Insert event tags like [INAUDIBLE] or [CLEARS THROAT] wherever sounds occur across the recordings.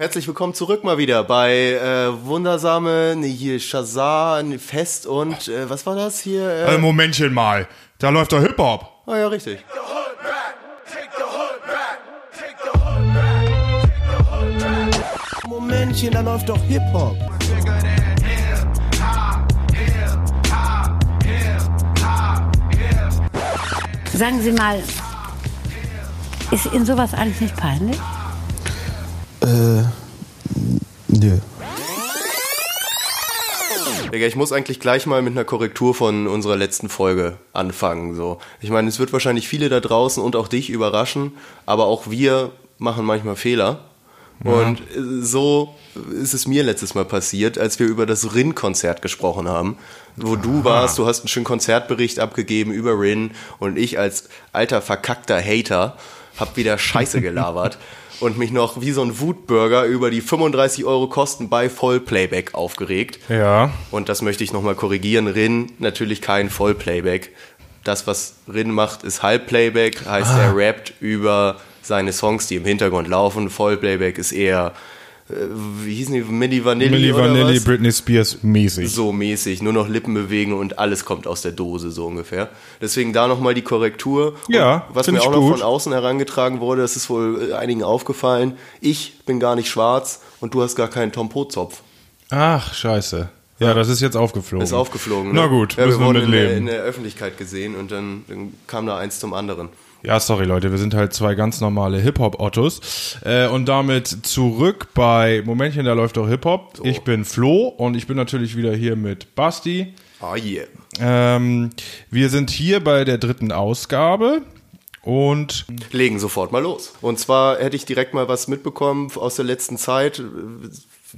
Herzlich willkommen zurück mal wieder bei äh, wundersame, nee, hier Shazam, Fest und äh, was war das hier? Äh, Äh, Momentchen mal. Da läuft doch Hip-Hop. ah ja, richtig. Momentchen, da läuft doch Hip-Hop. Sagen Sie mal, ist Ihnen sowas eigentlich nicht peinlich? Äh, nö. Digga, ich muss eigentlich gleich mal mit einer Korrektur von unserer letzten Folge anfangen. So, ich meine, es wird wahrscheinlich viele da draußen und auch dich überraschen, aber auch wir machen manchmal Fehler. Und äh, so ist es mir letztes Mal passiert, als wir über das Rin-Konzert gesprochen haben, wo du warst, du hast einen schönen Konzertbericht abgegeben über Rin und ich als alter verkackter Hater hab wieder Scheiße gelabert [LAUGHS] und mich noch wie so ein Wutbürger über die 35 Euro Kosten bei Vollplayback aufgeregt. Ja. Und das möchte ich nochmal korrigieren. Rin, natürlich kein Vollplayback. Das, was Rin macht, ist Halbplayback, heißt er rappt über seine Songs, die im Hintergrund laufen. Vollplayback ist eher, wie hießen die, Milli Vanilli Milli Vanilli? Britney Spears mäßig. So mäßig, nur noch Lippen bewegen und alles kommt aus der Dose, so ungefähr. Deswegen da nochmal die Korrektur. Und Ja, was mir auch noch gut. von außen herangetragen wurde, das ist wohl äh, einigen aufgefallen. Ich bin gar nicht schwarz und du hast gar keinen Tom Pot-Zopf. Ach, scheiße. Ja, das ist jetzt aufgeflogen. Ist aufgeflogen. Na ne? gut, ja, wir wurden in der, in der Öffentlichkeit gesehen und dann, dann kam da eins zum anderen. Ja, sorry Leute, wir sind halt zwei ganz normale Hip-Hop-Ottos. Äh, und damit zurück bei Momentchen, da läuft doch Hip-Hop. Ich bin Flo und ich bin natürlich wieder hier mit Basti. Ah, yeah. Ähm, wir sind hier bei der dritten Ausgabe und Legen sofort mal los. Und zwar hätte ich direkt mal was mitbekommen aus der letzten Zeit.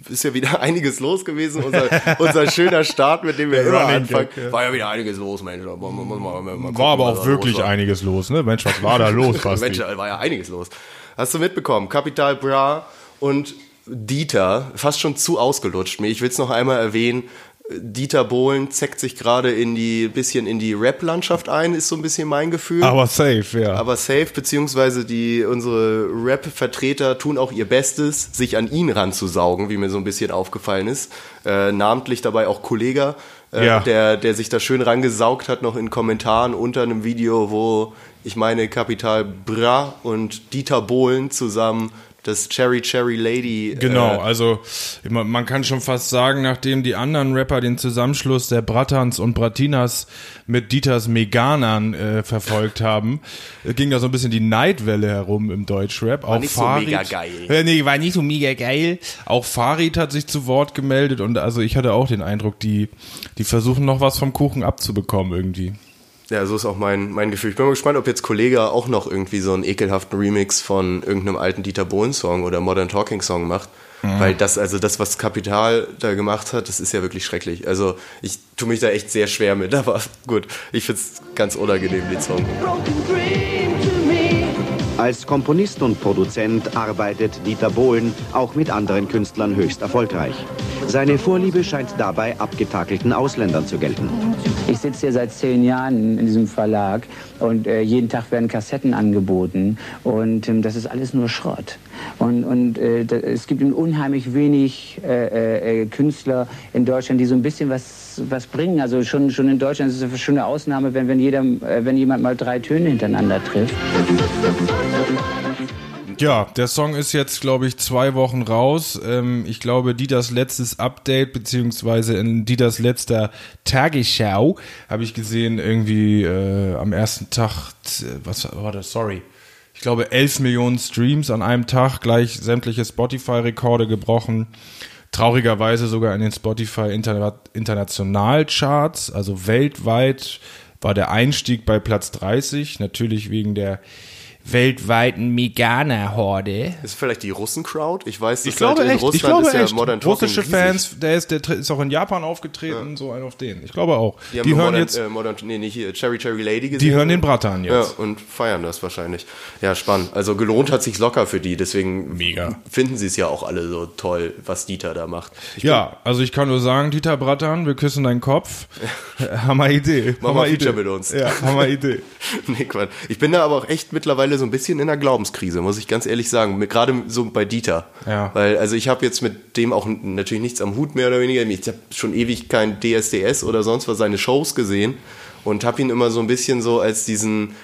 Ist ja wieder [LAUGHS] einiges los gewesen. Unser, unser schöner Start, mit dem wir immer anfangen. War ja wieder einiges los, Mensch. Da muss man- muss man war aber auch wirklich war. einiges los, ne? Mensch, was war da [LAUGHS] los, Basti? Mensch, da war ja einiges los. Hast du mitbekommen? Capital Bra und Dieter, fast schon zu ausgelutscht. Ich will es noch einmal erwähnen. Dieter Bohlen zeckt sich gerade in die bisschen in die Rap-Landschaft ein, ist so ein bisschen mein Gefühl. Aber safe, ja. Aber safe, beziehungsweise die, unsere Rap-Vertreter tun auch ihr Bestes, sich an ihn ranzusaugen, wie mir so ein bisschen aufgefallen ist. Äh, namentlich dabei auch Kollega, äh, Ja. der, der sich da schön rangesaugt hat, noch in Kommentaren unter einem Video, wo ich meine Kapital Bra und Dieter Bohlen zusammen das Cherry Cherry Lady. Genau, Äh, also man kann schon fast sagen, nachdem die anderen Rapper den Zusammenschluss der Brattans und Bratinas mit Dieters Meganern äh, verfolgt haben, äh, ging da so ein bisschen die Neidwelle herum im Deutschrap. Auch nicht so Farid, mega geil. Äh, nee, war nicht so mega geil. Auch Farid hat sich zu Wort gemeldet und also ich hatte auch den Eindruck, die, die versuchen noch was vom Kuchen abzubekommen irgendwie. Ja, so ist auch mein, mein Gefühl. Ich bin mal gespannt, ob jetzt Kollege auch noch irgendwie so einen ekelhaften Remix von irgendeinem alten Dieter Bohlen-Song oder Modern Talking-Song macht. Weil das, also das, was Kapital da gemacht hat, das ist ja wirklich schrecklich. Also ich tue mich da echt sehr schwer mit, [LAUGHS] aber gut, ich find's ganz unangenehm, den Song. Als Komponist und Produzent arbeitet Dieter Bohlen auch mit anderen Künstlern höchst erfolgreich. Seine Vorliebe scheint dabei abgetakelten Ausländern zu gelten. Ich sitze hier seit zehn Jahren in diesem Verlag und äh, jeden Tag werden Kassetten angeboten und ähm, das ist alles nur Schrott. Und, und äh, da, es gibt unheimlich wenig äh, äh, Künstler in Deutschland, die so ein bisschen was, was bringen. Also schon, schon in Deutschland ist es eine Ausnahme, wenn, wenn, jeder, äh, wenn jemand mal drei Töne hintereinander trifft. Ja, der Song ist jetzt, glaube ich, zwei Wochen raus. Ähm, ich glaube, Dieters letztes Update, beziehungsweise in Dieters letzter Tagesschau, habe ich gesehen, irgendwie äh, am ersten Tag, was war das? Sorry. Ich glaube, 11 Millionen Streams an einem Tag, gleich sämtliche Spotify-Rekorde gebrochen. Traurigerweise sogar in den Spotify Interna International Charts, also weltweit war der Einstieg bei Platz 30, natürlich wegen der weltweiten Meganer-Horde. Ist vielleicht die Russen-Crowd? Ich weiß, Ich glaube halt in echt, Russland ich glaube ist ja echt. Modern Talking Russische. Fans, der ist, der ist auch in Japan aufgetreten, so ein auf den. Ich glaube auch. Die, haben Die, hören Modern, jetzt, äh, Modern, nee, nicht hier, Cherry Cherry Lady gesehen. die hören den Bratan Ja, jetzt. und feiern das wahrscheinlich. Ja, spannend. Also gelohnt hat sich locker für die, deswegen Mega. finden sie es ja auch alle so toll, was Dieter da macht. Ich Ja, also ich kann nur sagen, Dieter Bratan, wir küssen deinen Kopf. [LAUGHS] Hammer Idee. Mach Hammer mal Idee. mit uns. Ja, Hammer Idee. [LAUGHS] nee, Quatsch. Ich bin da aber auch echt mittlerweile mittlerweile so ein bisschen in einer Glaubenskrise, muss ich ganz ehrlich sagen. Gerade so bei Dieter. Ja. Weil, also ich habe jetzt mit dem auch natürlich nichts am Hut mehr oder weniger. Ich habe schon ewig kein DSDS oder sonst was seine Shows gesehen und habe ihn immer so ein bisschen so als diesen,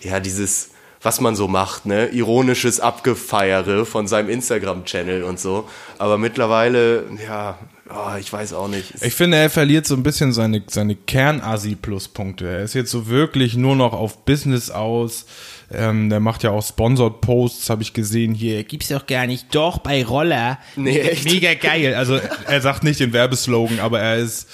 ja, dieses, was man so macht, ne? Ironisches Abgefeiere von seinem Instagram-Channel und so. Aber mittlerweile, ja, oh, ich weiß auch nicht. Ich finde, er verliert so ein bisschen seine, seine Kern-Asi-Pluspunkte. Er ist jetzt so wirklich nur noch auf Business aus. Ähm, der macht ja auch Sponsored Posts, habe ich gesehen. Hier gibt's doch gar nicht. Doch, bei Roller. Nee, echt? Mega geil. Also er sagt nicht den Werbeslogan, aber er ist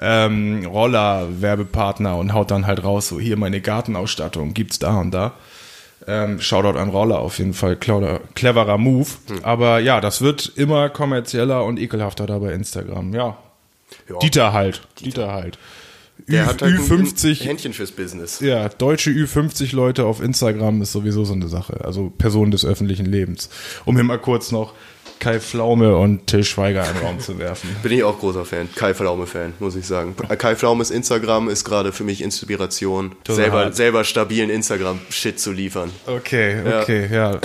ähm, Roller-Werbepartner und haut dann halt raus, so hier meine Gartenausstattung gibt's da und da. Ähm, Shoutout an Roller auf jeden Fall, cleverer, cleverer Move. Hm. Aber ja, das wird immer kommerzieller und ekelhafter da bei Instagram. Ja, Ja. Dieter halt. Dieter halt. Der Ü, hat halt ein Ü50, Händchen fürs Business. ja, deutsche Ü50 Leute auf Instagram ist sowieso so eine Sache. Also Personen des öffentlichen Lebens. Um hier mal kurz noch Kai Pflaume und Till Schweiger in den Raum zu werfen. Bin ich auch großer Fan. Kai Pflaume-Fan, muss ich sagen. Kai Pflaumes Instagram ist gerade für mich Inspiration, Total selber, hart. selber stabilen Instagram-Shit zu liefern. Okay, okay, ja.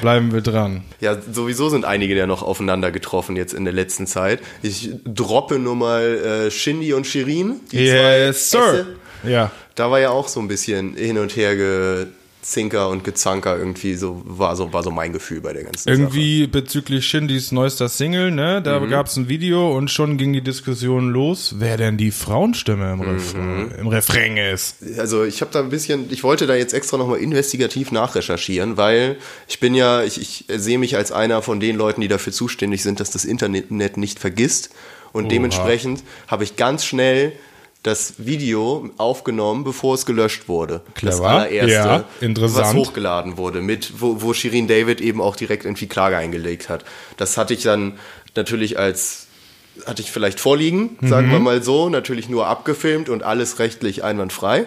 Bleiben wir dran. Ja, sowieso sind einige ja noch aufeinander getroffen jetzt in der letzten Zeit. Ich droppe nur mal äh, Shindy und Shirin. Yes, sir. Esse. Ja. Da war ja auch so ein bisschen hin und her gezinker und gezanker irgendwie. So war so war so mein Gefühl bei der ganzen Sache. Irgendwie bezüglich Shindys neuester Single, ne? Da Mhm. gab's ein Video und schon ging die Diskussion los, wer denn die Frauenstimme Mhm. im, Refrain, im Refrain ist. also ich habe da ein bisschen, ich wollte da jetzt extra nochmal investigativ nachrecherchieren, weil ich bin ja, ich, ich sehe mich als einer von den Leuten, die dafür zuständig sind, dass das Internet nicht vergisst. Und dementsprechend habe ich ganz schnell das Video aufgenommen, bevor es gelöscht wurde. Das Clever. allererste, Ja, interessant. was hochgeladen wurde, mit, wo, wo Shirin David eben auch direkt irgendwie Klage eingelegt hat. Das hatte ich dann natürlich als hatte ich vielleicht vorliegen, sagen Mhm. wir mal so, natürlich nur abgefilmt und alles rechtlich einwandfrei.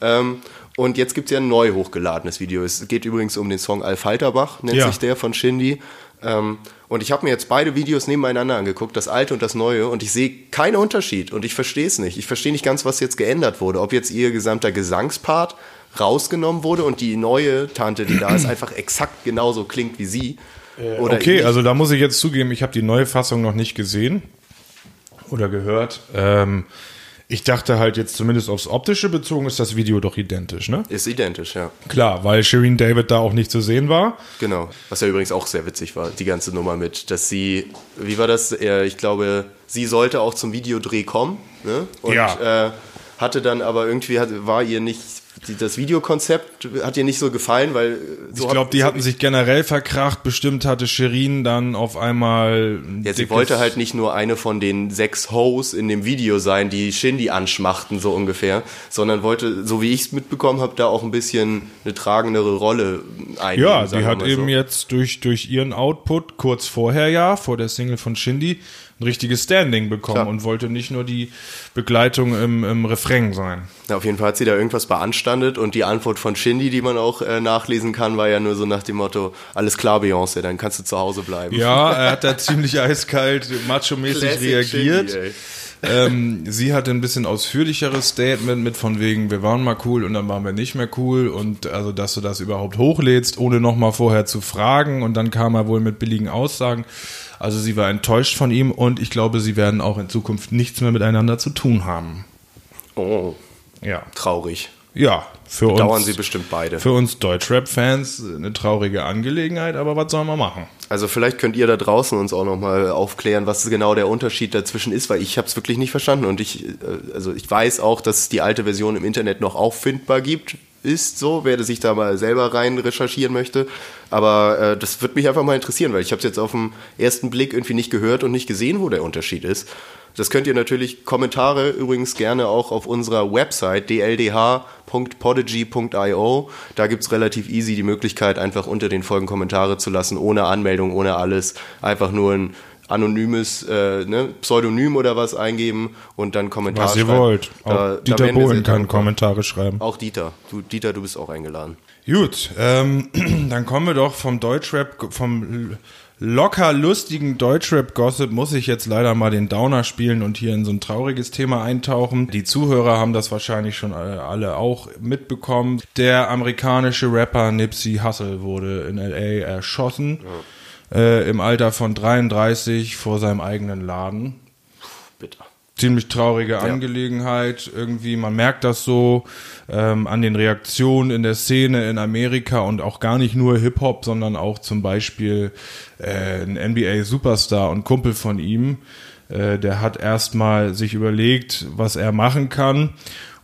Ähm, und jetzt gibt es ja ein neu hochgeladenes Video. Es geht übrigens um den Song Alfalterbach, nennt Ja. sich der von Shindy. Ähm, und ich habe mir jetzt beide Videos nebeneinander angeguckt, das alte und das neue, und ich sehe keinen Unterschied und ich verstehe es nicht. Ich verstehe nicht ganz, was jetzt geändert wurde. Ob jetzt ihr gesamter Gesangspart rausgenommen wurde und die neue Tante, die da ist, [CLEARS THROAT] einfach exakt genauso klingt wie sie. Oder okay, also da muss ich jetzt zugeben, ich habe die neue Fassung noch nicht gesehen oder gehört. Ähm, ich dachte halt jetzt zumindest aufs Optische bezogen ist das Video doch identisch, ne? ist identisch, ja. Klar, weil Shireen David da auch nicht zu sehen war. Genau. Was ja übrigens auch sehr witzig war, die ganze Nummer mit, dass sie, wie war das? Ich glaube, sie sollte auch zum Videodreh kommen, ne? Und Ja. äh, hatte dann aber irgendwie, war ihr nicht, das Videokonzept hat ihr nicht so gefallen, weil äh, so ich glaube, die so- hatten sich generell verkracht. Bestimmt hatte Shirin dann auf einmal. ein Ja, sie wollte halt nicht nur eine von den sechs Hoes in dem Video sein, die Shindy anschmachten, so ungefähr, sondern wollte, so wie ich es mitbekommen habe, da auch ein bisschen eine tragendere Rolle einnehmen. Ja, wir hat mal eben so. jetzt durch, durch ihren Output kurz vorher ja, vor der Single von Shindy, ein richtiges Standing bekommen Klar. und wollte nicht nur die Begleitung im, im Refrain sein. Ja, auf jeden Fall hat sie da irgendwas beanstandet und die Antwort von Shindy, die man auch äh, nachlesen kann, war ja nur so nach dem Motto, alles klar, Beyoncé, dann kannst du zu Hause bleiben. Ja, [LAUGHS] er hat da ziemlich eiskalt, macho-mäßig reagiert. Shindy, ähm, sie hatte ein bisschen ausführlicheres Statement mit von wegen, wir waren mal cool und dann waren wir nicht mehr cool und also, dass du das überhaupt hochlädst, ohne nochmal vorher zu fragen und dann kam er wohl mit billigen Aussagen. Also sie war enttäuscht von ihm und ich glaube, sie werden auch in Zukunft nichts mehr miteinander zu tun haben. Oh, Ja. traurig. Ja, für Dauern uns. sie bestimmt beide. Für uns Deutschrap-Fans eine traurige Angelegenheit, aber was sollen wir machen? Also vielleicht könnt ihr da draußen uns auch nochmal aufklären, was genau der Unterschied dazwischen ist, weil ich habe es wirklich nicht verstanden und ich, äh, also ich weiß auch, dass es die alte Version im Internet noch auffindbar gibt, ist so, wer sich da mal selber rein recherchieren möchte, aber äh, das wird mich einfach mal interessieren, weil ich habe es jetzt auf den ersten Blick irgendwie nicht gehört und nicht gesehen, wo der Unterschied ist. Das könnt ihr natürlich Kommentare übrigens gerne auch auf unserer Website dldh.podigy.io. Da gibt's relativ easy die Möglichkeit, einfach unter den Folgen Kommentare zu lassen, ohne Anmeldung, ohne alles. Einfach nur ein anonymes äh, ne, Pseudonym oder was eingeben und dann Kommentare Was ihr schreiben. wollt. Da- Dieter Bohlen kann. Kommentare schreiben. Auch Dieter. Du, Dieter, du bist auch eingeladen. Gut, ähm, [CLEARS THROAT] dann kommen wir doch vom Deutschrap, vom locker lustigen Deutschrap-Gossip muss ich jetzt leider mal den Downer spielen und hier in so ein trauriges Thema eintauchen. Die Zuhörer haben das wahrscheinlich schon alle, alle auch mitbekommen. Der amerikanische Rapper Nipsey Hussle wurde in L.A. erschossen. Äh, Im Alter von 33 vor seinem eigenen Laden Bitter. ziemlich traurige Angelegenheit. Irgendwie, man merkt das so ähm, an den Reaktionen in der Szene in Amerika und auch gar nicht nur Hip-Hop, sondern auch zum Beispiel äh, ein NBA-Superstar und Kumpel von ihm, äh, der hat erstmal sich überlegt, was er machen kann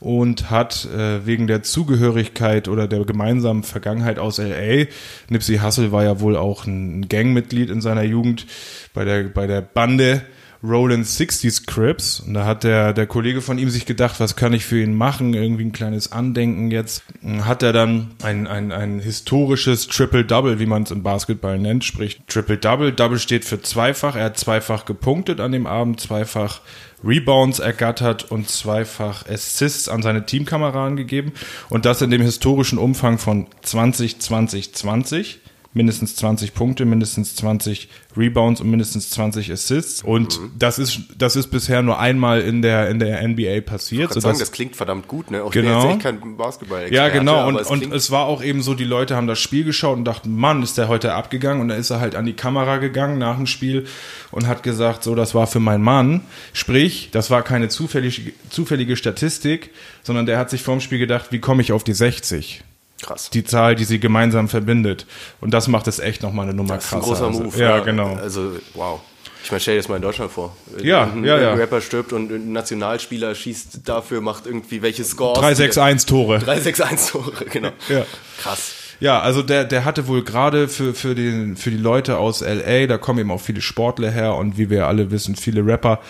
und hat äh, wegen der Zugehörigkeit oder der gemeinsamen Vergangenheit aus LA, Nipsey Hussle war ja wohl auch ein Gangmitglied in seiner Jugend bei der, bei der Bande Roland 60s Crips und da hat der, der Kollege von ihm sich gedacht, was kann ich für ihn machen, irgendwie ein kleines Andenken jetzt. Hat er dann ein, ein, ein historisches Triple-Double, wie man es im Basketball nennt, sprich Triple-Double. Double steht für zweifach, er hat zweifach gepunktet an dem Abend, zweifach Rebounds ergattert und zweifach Assists an seine Teamkameraden gegeben. Und das in dem historischen Umfang von 20, 20, 20 mindestens 20 Punkte, mindestens 20 Rebounds und mindestens 20 Assists. Und das ist das ist bisher nur einmal in der in der NBA passiert. Ich kann sagen, das klingt verdammt gut, ne? Auch ich bin Genau. jetzt echt kein basketball ja, genau. Und, es und es war auch eben so, die Leute haben das Spiel geschaut und dachten, Mann, ist der heute abgegangen. Und dann ist er halt an die Kamera gegangen nach dem Spiel und hat gesagt, so, das war für meinen Mann. Sprich, das war keine zufällige, zufällige Statistik, sondern der hat sich vorm Spiel gedacht, wie komme ich auf die 60? Krass. Die Zahl, die sie gemeinsam verbindet. Und das macht es echt nochmal eine Nummer Das ist ein krasser. großer Also, Move. Ja, ne? genau. Also, wow. Ich meine, stell dir das mal in Deutschland vor. Ja, ein, ja, ja. Ein Rapper stirbt und ein Nationalspieler schießt dafür, macht irgendwie welche Scores. 3-6-1 Tore. 3-6-1 Tore, [LAUGHS] genau. Ja. Krass. Ja, also der, der hatte wohl gerade für, für, den, für die Leute aus LA, da kommen eben auch viele Sportler her und wie wir alle wissen, viele Rapper,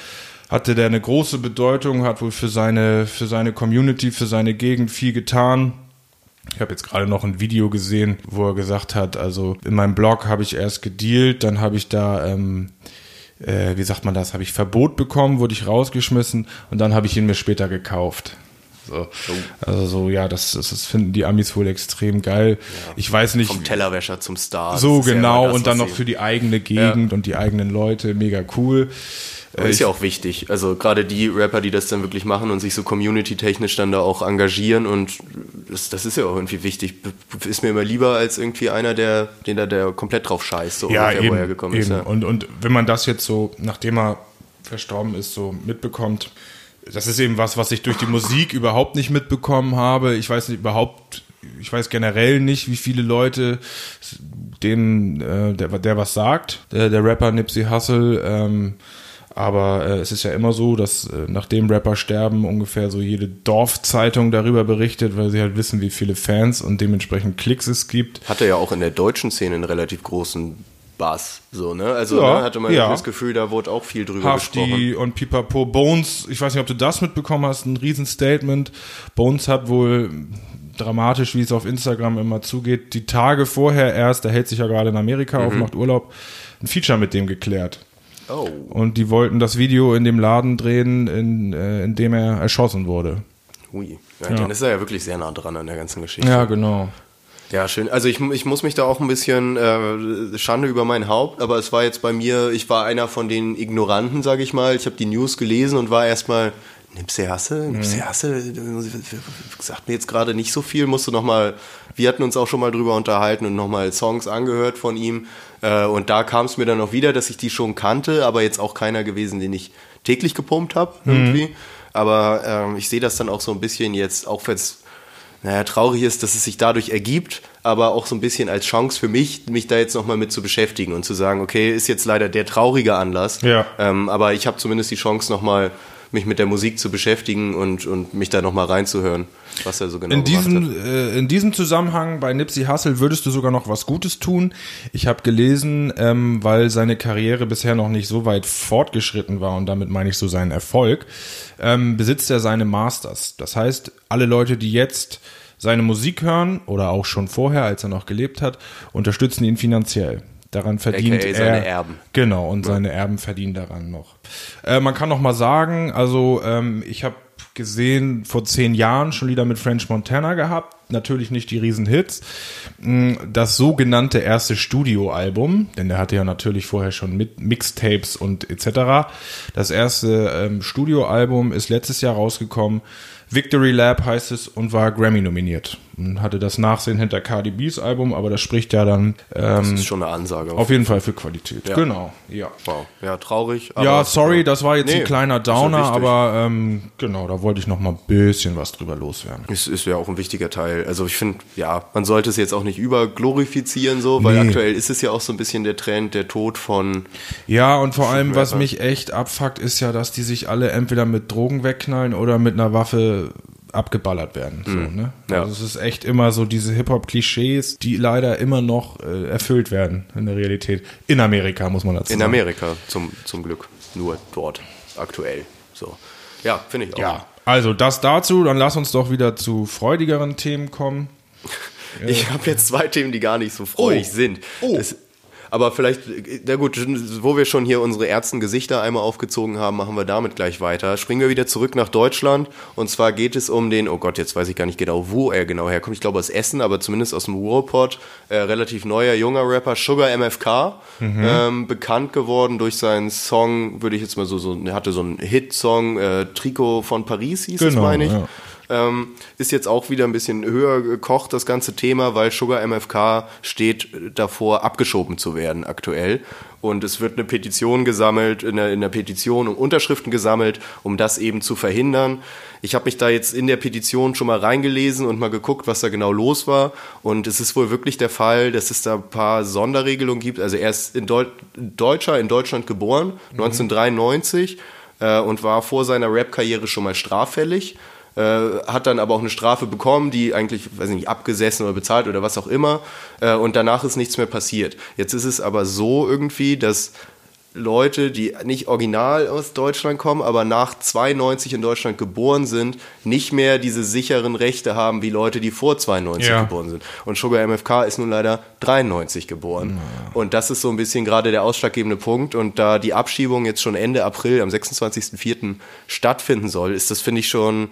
hatte der eine große Bedeutung, hat wohl für seine, für seine Community, für seine Gegend viel getan. Ich habe jetzt gerade noch ein Video gesehen, wo er gesagt hat, also in meinem Blog habe ich erst gedealt, dann habe ich da, ähm, äh, wie sagt man das, habe ich Verbot bekommen, wurde ich rausgeschmissen und dann habe ich ihn mir später gekauft. So. Also so, ja, das, das, das finden die Amis wohl extrem geil. Ich weiß nicht. Vom Tellerwäscher zum Star. So ja genau immer das, und dann noch für die eigene Gegend und die eigenen Leute, mega cool. Aber ist ja auch wichtig. Also gerade die Rapper, die das dann wirklich machen und sich so community-technisch dann da auch engagieren und das, das ist ja auch irgendwie wichtig. Ist mir immer lieber als irgendwie einer, der, den da der komplett drauf scheißt, so ja, ungefähr, eben, wo er gekommen eben. ist. Ja. Und, und wenn man das jetzt so, nachdem er verstorben ist, so mitbekommt, das ist eben was, was ich durch die Musik überhaupt nicht mitbekommen habe. Ich weiß nicht überhaupt, ich weiß generell nicht, wie viele Leute dem, äh, der, der was sagt, der, der Rapper Nipsey Hussle, ähm, aber äh, es ist ja immer so, dass äh, nachdem Rapper sterben, ungefähr so jede Dorfzeitung darüber berichtet, weil sie halt wissen, wie viele Fans und dementsprechend Klicks es gibt. Hatte ja auch in der deutschen Szene einen relativ großen Bass, so, ne? Also Ja, ne, hatte man ja. das Gefühl, da wurde auch viel drüber gesprochen. Hafti und Pipapo. Bones, ich weiß nicht, ob du das mitbekommen hast, ein Riesenstatement. Bones hat wohl dramatisch, wie es auf Instagram immer zugeht, die Tage vorher erst, der hält sich ja gerade in Amerika auf, Mhm. macht Urlaub, ein Feature mit dem geklärt. Oh. Und die wollten das Video in dem Laden drehen, in, äh, in dem er erschossen wurde. Hui. Ja, Dann ist er ja wirklich sehr nah dran an der ganzen Geschichte. Ja, genau. Ja, schön. Also ich, ich muss mich da auch ein bisschen äh, Schande über mein Haupt, aber es war jetzt bei mir, ich war einer von den Ignoranten, sage ich mal. Ich habe die News gelesen und war erstmal, Nipsey Hasse, Nipsey Hasse, sagt mir jetzt gerade nicht so viel, musste noch mal, wir hatten uns auch schon mal drüber unterhalten und noch mal Songs angehört von ihm äh, und da kam es mir dann auch wieder, dass ich die schon kannte, aber jetzt auch keiner gewesen, den ich täglich gepumpt habe irgendwie. Aber ähm, ich sehe das dann auch so ein bisschen jetzt, auch wenn es naja, traurig ist, dass es sich dadurch ergibt, aber auch so ein bisschen als Chance für mich, mich da jetzt nochmal mit zu beschäftigen und zu sagen, okay, ist jetzt leider der traurige Anlass, Ja. ähm, aber ich habe zumindest die Chance nochmal, mich mit der Musik zu beschäftigen und, und mich da nochmal reinzuhören, was er so genau In gemacht hat. diesem, äh, in diesem Zusammenhang bei Nipsey Hussle würdest du sogar noch was Gutes tun. Ich habe gelesen, ähm, weil seine Karriere bisher noch nicht so weit fortgeschritten war und damit meine ich so seinen Erfolg, ähm, besitzt er seine Masters. Das heißt, alle Leute, die jetzt seine Musik hören oder auch schon vorher, als er noch gelebt hat, unterstützen ihn finanziell. Daran verdient AKA er seine Erben. Genau, und seine Erben verdienen daran noch. Äh, man kann noch mal sagen, also ähm, ich habe gesehen, vor zehn Jahren schon Lieder mit French Montana gehabt. natürlich nicht die Riesenhits. Mm, Das sogenannte erste Studioalbum, denn der hatte ja natürlich vorher schon mit Mixtapes und etc. Das erste ähm, Studioalbum ist letztes Jahr rausgekommen. Victory Lab heißt es und war Grammy nominiert. Und hatte das Nachsehen hinter Cardi B's Album, aber das spricht ja dann Das ähm, ist schon eine Ansage. auf jeden Fall für Qualität. Ja. Genau, ja. Wow. Ja, traurig. ja, sorry, das war jetzt Nee, ein kleiner ja Downer, wichtig. aber ähm, genau, da wollte ich noch mal ein bisschen was drüber loswerden. Es ist ja auch ein wichtiger Teil. Also ich finde, ja, man sollte es jetzt auch nicht überglorifizieren, so, weil Nee. aktuell ist es ja auch so ein bisschen der Trend, der Tod von. Ja, und vor allem, was mich echt abfuckt, ist ja, dass die sich alle entweder mit Drogen wegknallen oder mit einer Waffe abgeballert werden. So, ne? Mhm. Ja. Also es ist echt immer so diese Hip-Hop-Klischees, die leider immer noch äh, erfüllt werden in der Realität. In Amerika, muss man dazu In sagen. Amerika, zum, zum Glück. Nur dort, aktuell. So. Ja, finde ich auch. Ja, also das dazu, dann lass uns doch wieder zu freudigeren Themen kommen. [LAUGHS] Ich habe jetzt zwei Themen, die gar nicht so freudig Oh. sind. Oh. Das, aber vielleicht, na gut, wo wir schon hier unsere Ärztengesichter einmal aufgezogen haben, machen wir damit gleich weiter. Springen wir wieder zurück nach Deutschland. Und zwar geht es um den, oh Gott, jetzt weiß ich gar nicht genau, wo er genau herkommt. Ich glaube aus Essen, aber zumindest aus dem Ruhrpott. Äh, relativ neuer, junger Rapper, Sugar MFK. Ähm, bekannt geworden durch seinen Song, würde ich jetzt mal so, so er hatte so einen Hit-Song, äh, Trikot von Paris hieß es, Genau, meine ich. ja. Ähm, ist jetzt auch wieder ein bisschen höher gekocht, das ganze Thema, weil Sugar MFK steht davor, abgeschoben zu werden aktuell. Und es wird eine Petition gesammelt, in der, in der Petition um Unterschriften gesammelt, um das eben zu verhindern. Ich habe mich da jetzt in der Petition schon mal reingelesen und mal geguckt, was da genau los war. Und es ist wohl wirklich der Fall, dass es da ein paar Sonderregelungen gibt. Also er ist in Deu Deutscher in Deutschland geboren, 1993, äh, und war vor seiner Rap-Karriere schon mal straffällig hat dann aber auch eine Strafe bekommen, die eigentlich, weiß ich nicht, abgesessen oder bezahlt oder was auch immer. Äh, und danach ist nichts mehr passiert. Jetzt ist es aber so irgendwie, dass Leute, die nicht original aus Deutschland kommen, aber nach 92 in Deutschland geboren sind, nicht mehr diese sicheren Rechte haben wie Leute, die vor 92 Ja. geboren sind. Und Sugar MFK ist nun leider 93 geboren. Und das ist so ein bisschen gerade der ausschlaggebende Punkt. Und da die Abschiebung jetzt schon Ende April, am 26.04. stattfinden soll, ist das, finde ich, schon,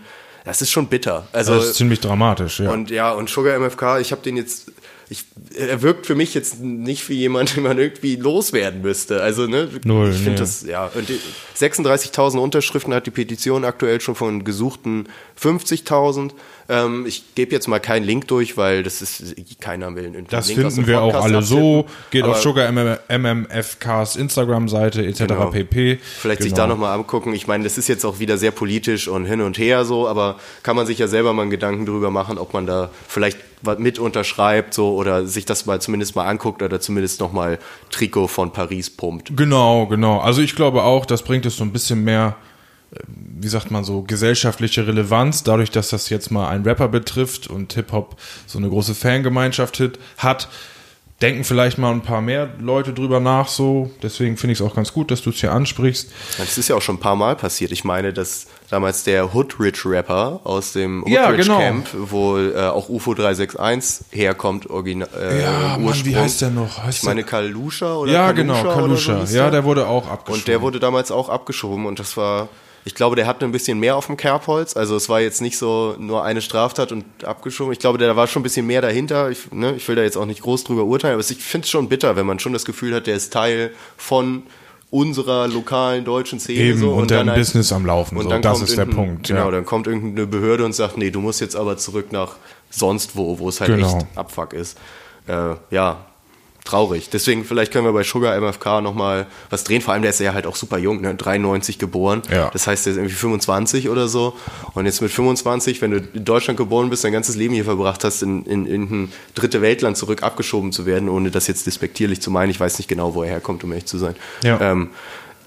das ist schon bitter. Also, Das ist ziemlich dramatisch, ja. und ja, und Sugar MFK, ich habe den jetzt, ich, er wirkt für mich jetzt nicht wie jemand, [LAUGHS] den man irgendwie loswerden müsste. Also, ne, Null, ich finde nee. das, ja, und die 36.000 Unterschriften hat die Petition aktuell schon von gesuchten 50.000. Ähm, ich gebe jetzt mal keinen Link durch, weil das ist, keiner will einen Das Link finden wir auch alle so. Geht auf Sugar MMFKs Instagram-Seite etc. Genau. pp. Vielleicht sich Genau. da nochmal angucken. Ich meine, das ist jetzt auch wieder sehr politisch und hin und her so, aber kann man sich ja selber mal einen Gedanken drüber machen, ob man da vielleicht was mit unterschreibt so oder sich das mal zumindest mal anguckt oder zumindest nochmal Trikot von Paris pumpt. Genau, genau. Also ich glaube auch, das bringt es so ein bisschen mehr, wie sagt man so, gesellschaftliche Relevanz, dadurch, dass das jetzt mal einen Rapper betrifft und Hip-Hop so eine große Fangemeinschaft hat. Denken vielleicht mal ein paar mehr Leute drüber nach so. Deswegen finde ich es auch ganz gut, dass du es hier ansprichst. Das ist ja auch schon ein paar Mal passiert. Ich meine, dass damals der Hoodrich Rapper aus dem Hoodrich Ja, genau. Camp, wo äh, auch UFO 361 herkommt, original äh, Ja, Mann, wie heißt der noch? Heißt ich meine Kalusha oder ja, Kalusha genau, Kalusha. so ja, der? der wurde auch abgeschoben. Und der wurde damals auch abgeschoben und das war, ich glaube, der hatte ein bisschen mehr auf dem Kerbholz. Also es war jetzt nicht so nur eine Straftat und abgeschoben. Ich glaube, da war schon ein bisschen mehr dahinter. Ich, ne, ich will da jetzt auch nicht groß drüber urteilen, aber ich finde es schon bitter, wenn man schon das Gefühl hat, der ist Teil von unserer lokalen deutschen Szene. Eben, so, und, der ein halt- Business am Laufen. und so. dann Das kommt ist der Punkt. Genau, ja. dann kommt irgendeine Behörde und sagt, nee, du musst jetzt aber zurück nach sonst wo, wo es halt Genau. echt Abfuck ist. Äh, ja, traurig. Deswegen, vielleicht können wir bei Sugar MFK nochmal was drehen. Vor allem, der ist ja halt auch super jung, ne? 93 geboren. Ja. Das heißt, der ist irgendwie 25 oder so. Und jetzt mit 25, wenn du in Deutschland geboren bist, dein ganzes Leben hier verbracht hast, in, in, in ein dritte Weltland zurück abgeschoben zu werden, ohne das jetzt despektierlich zu meinen. Ich weiß nicht genau, wo er herkommt, um ehrlich zu sein. Ja. Ähm,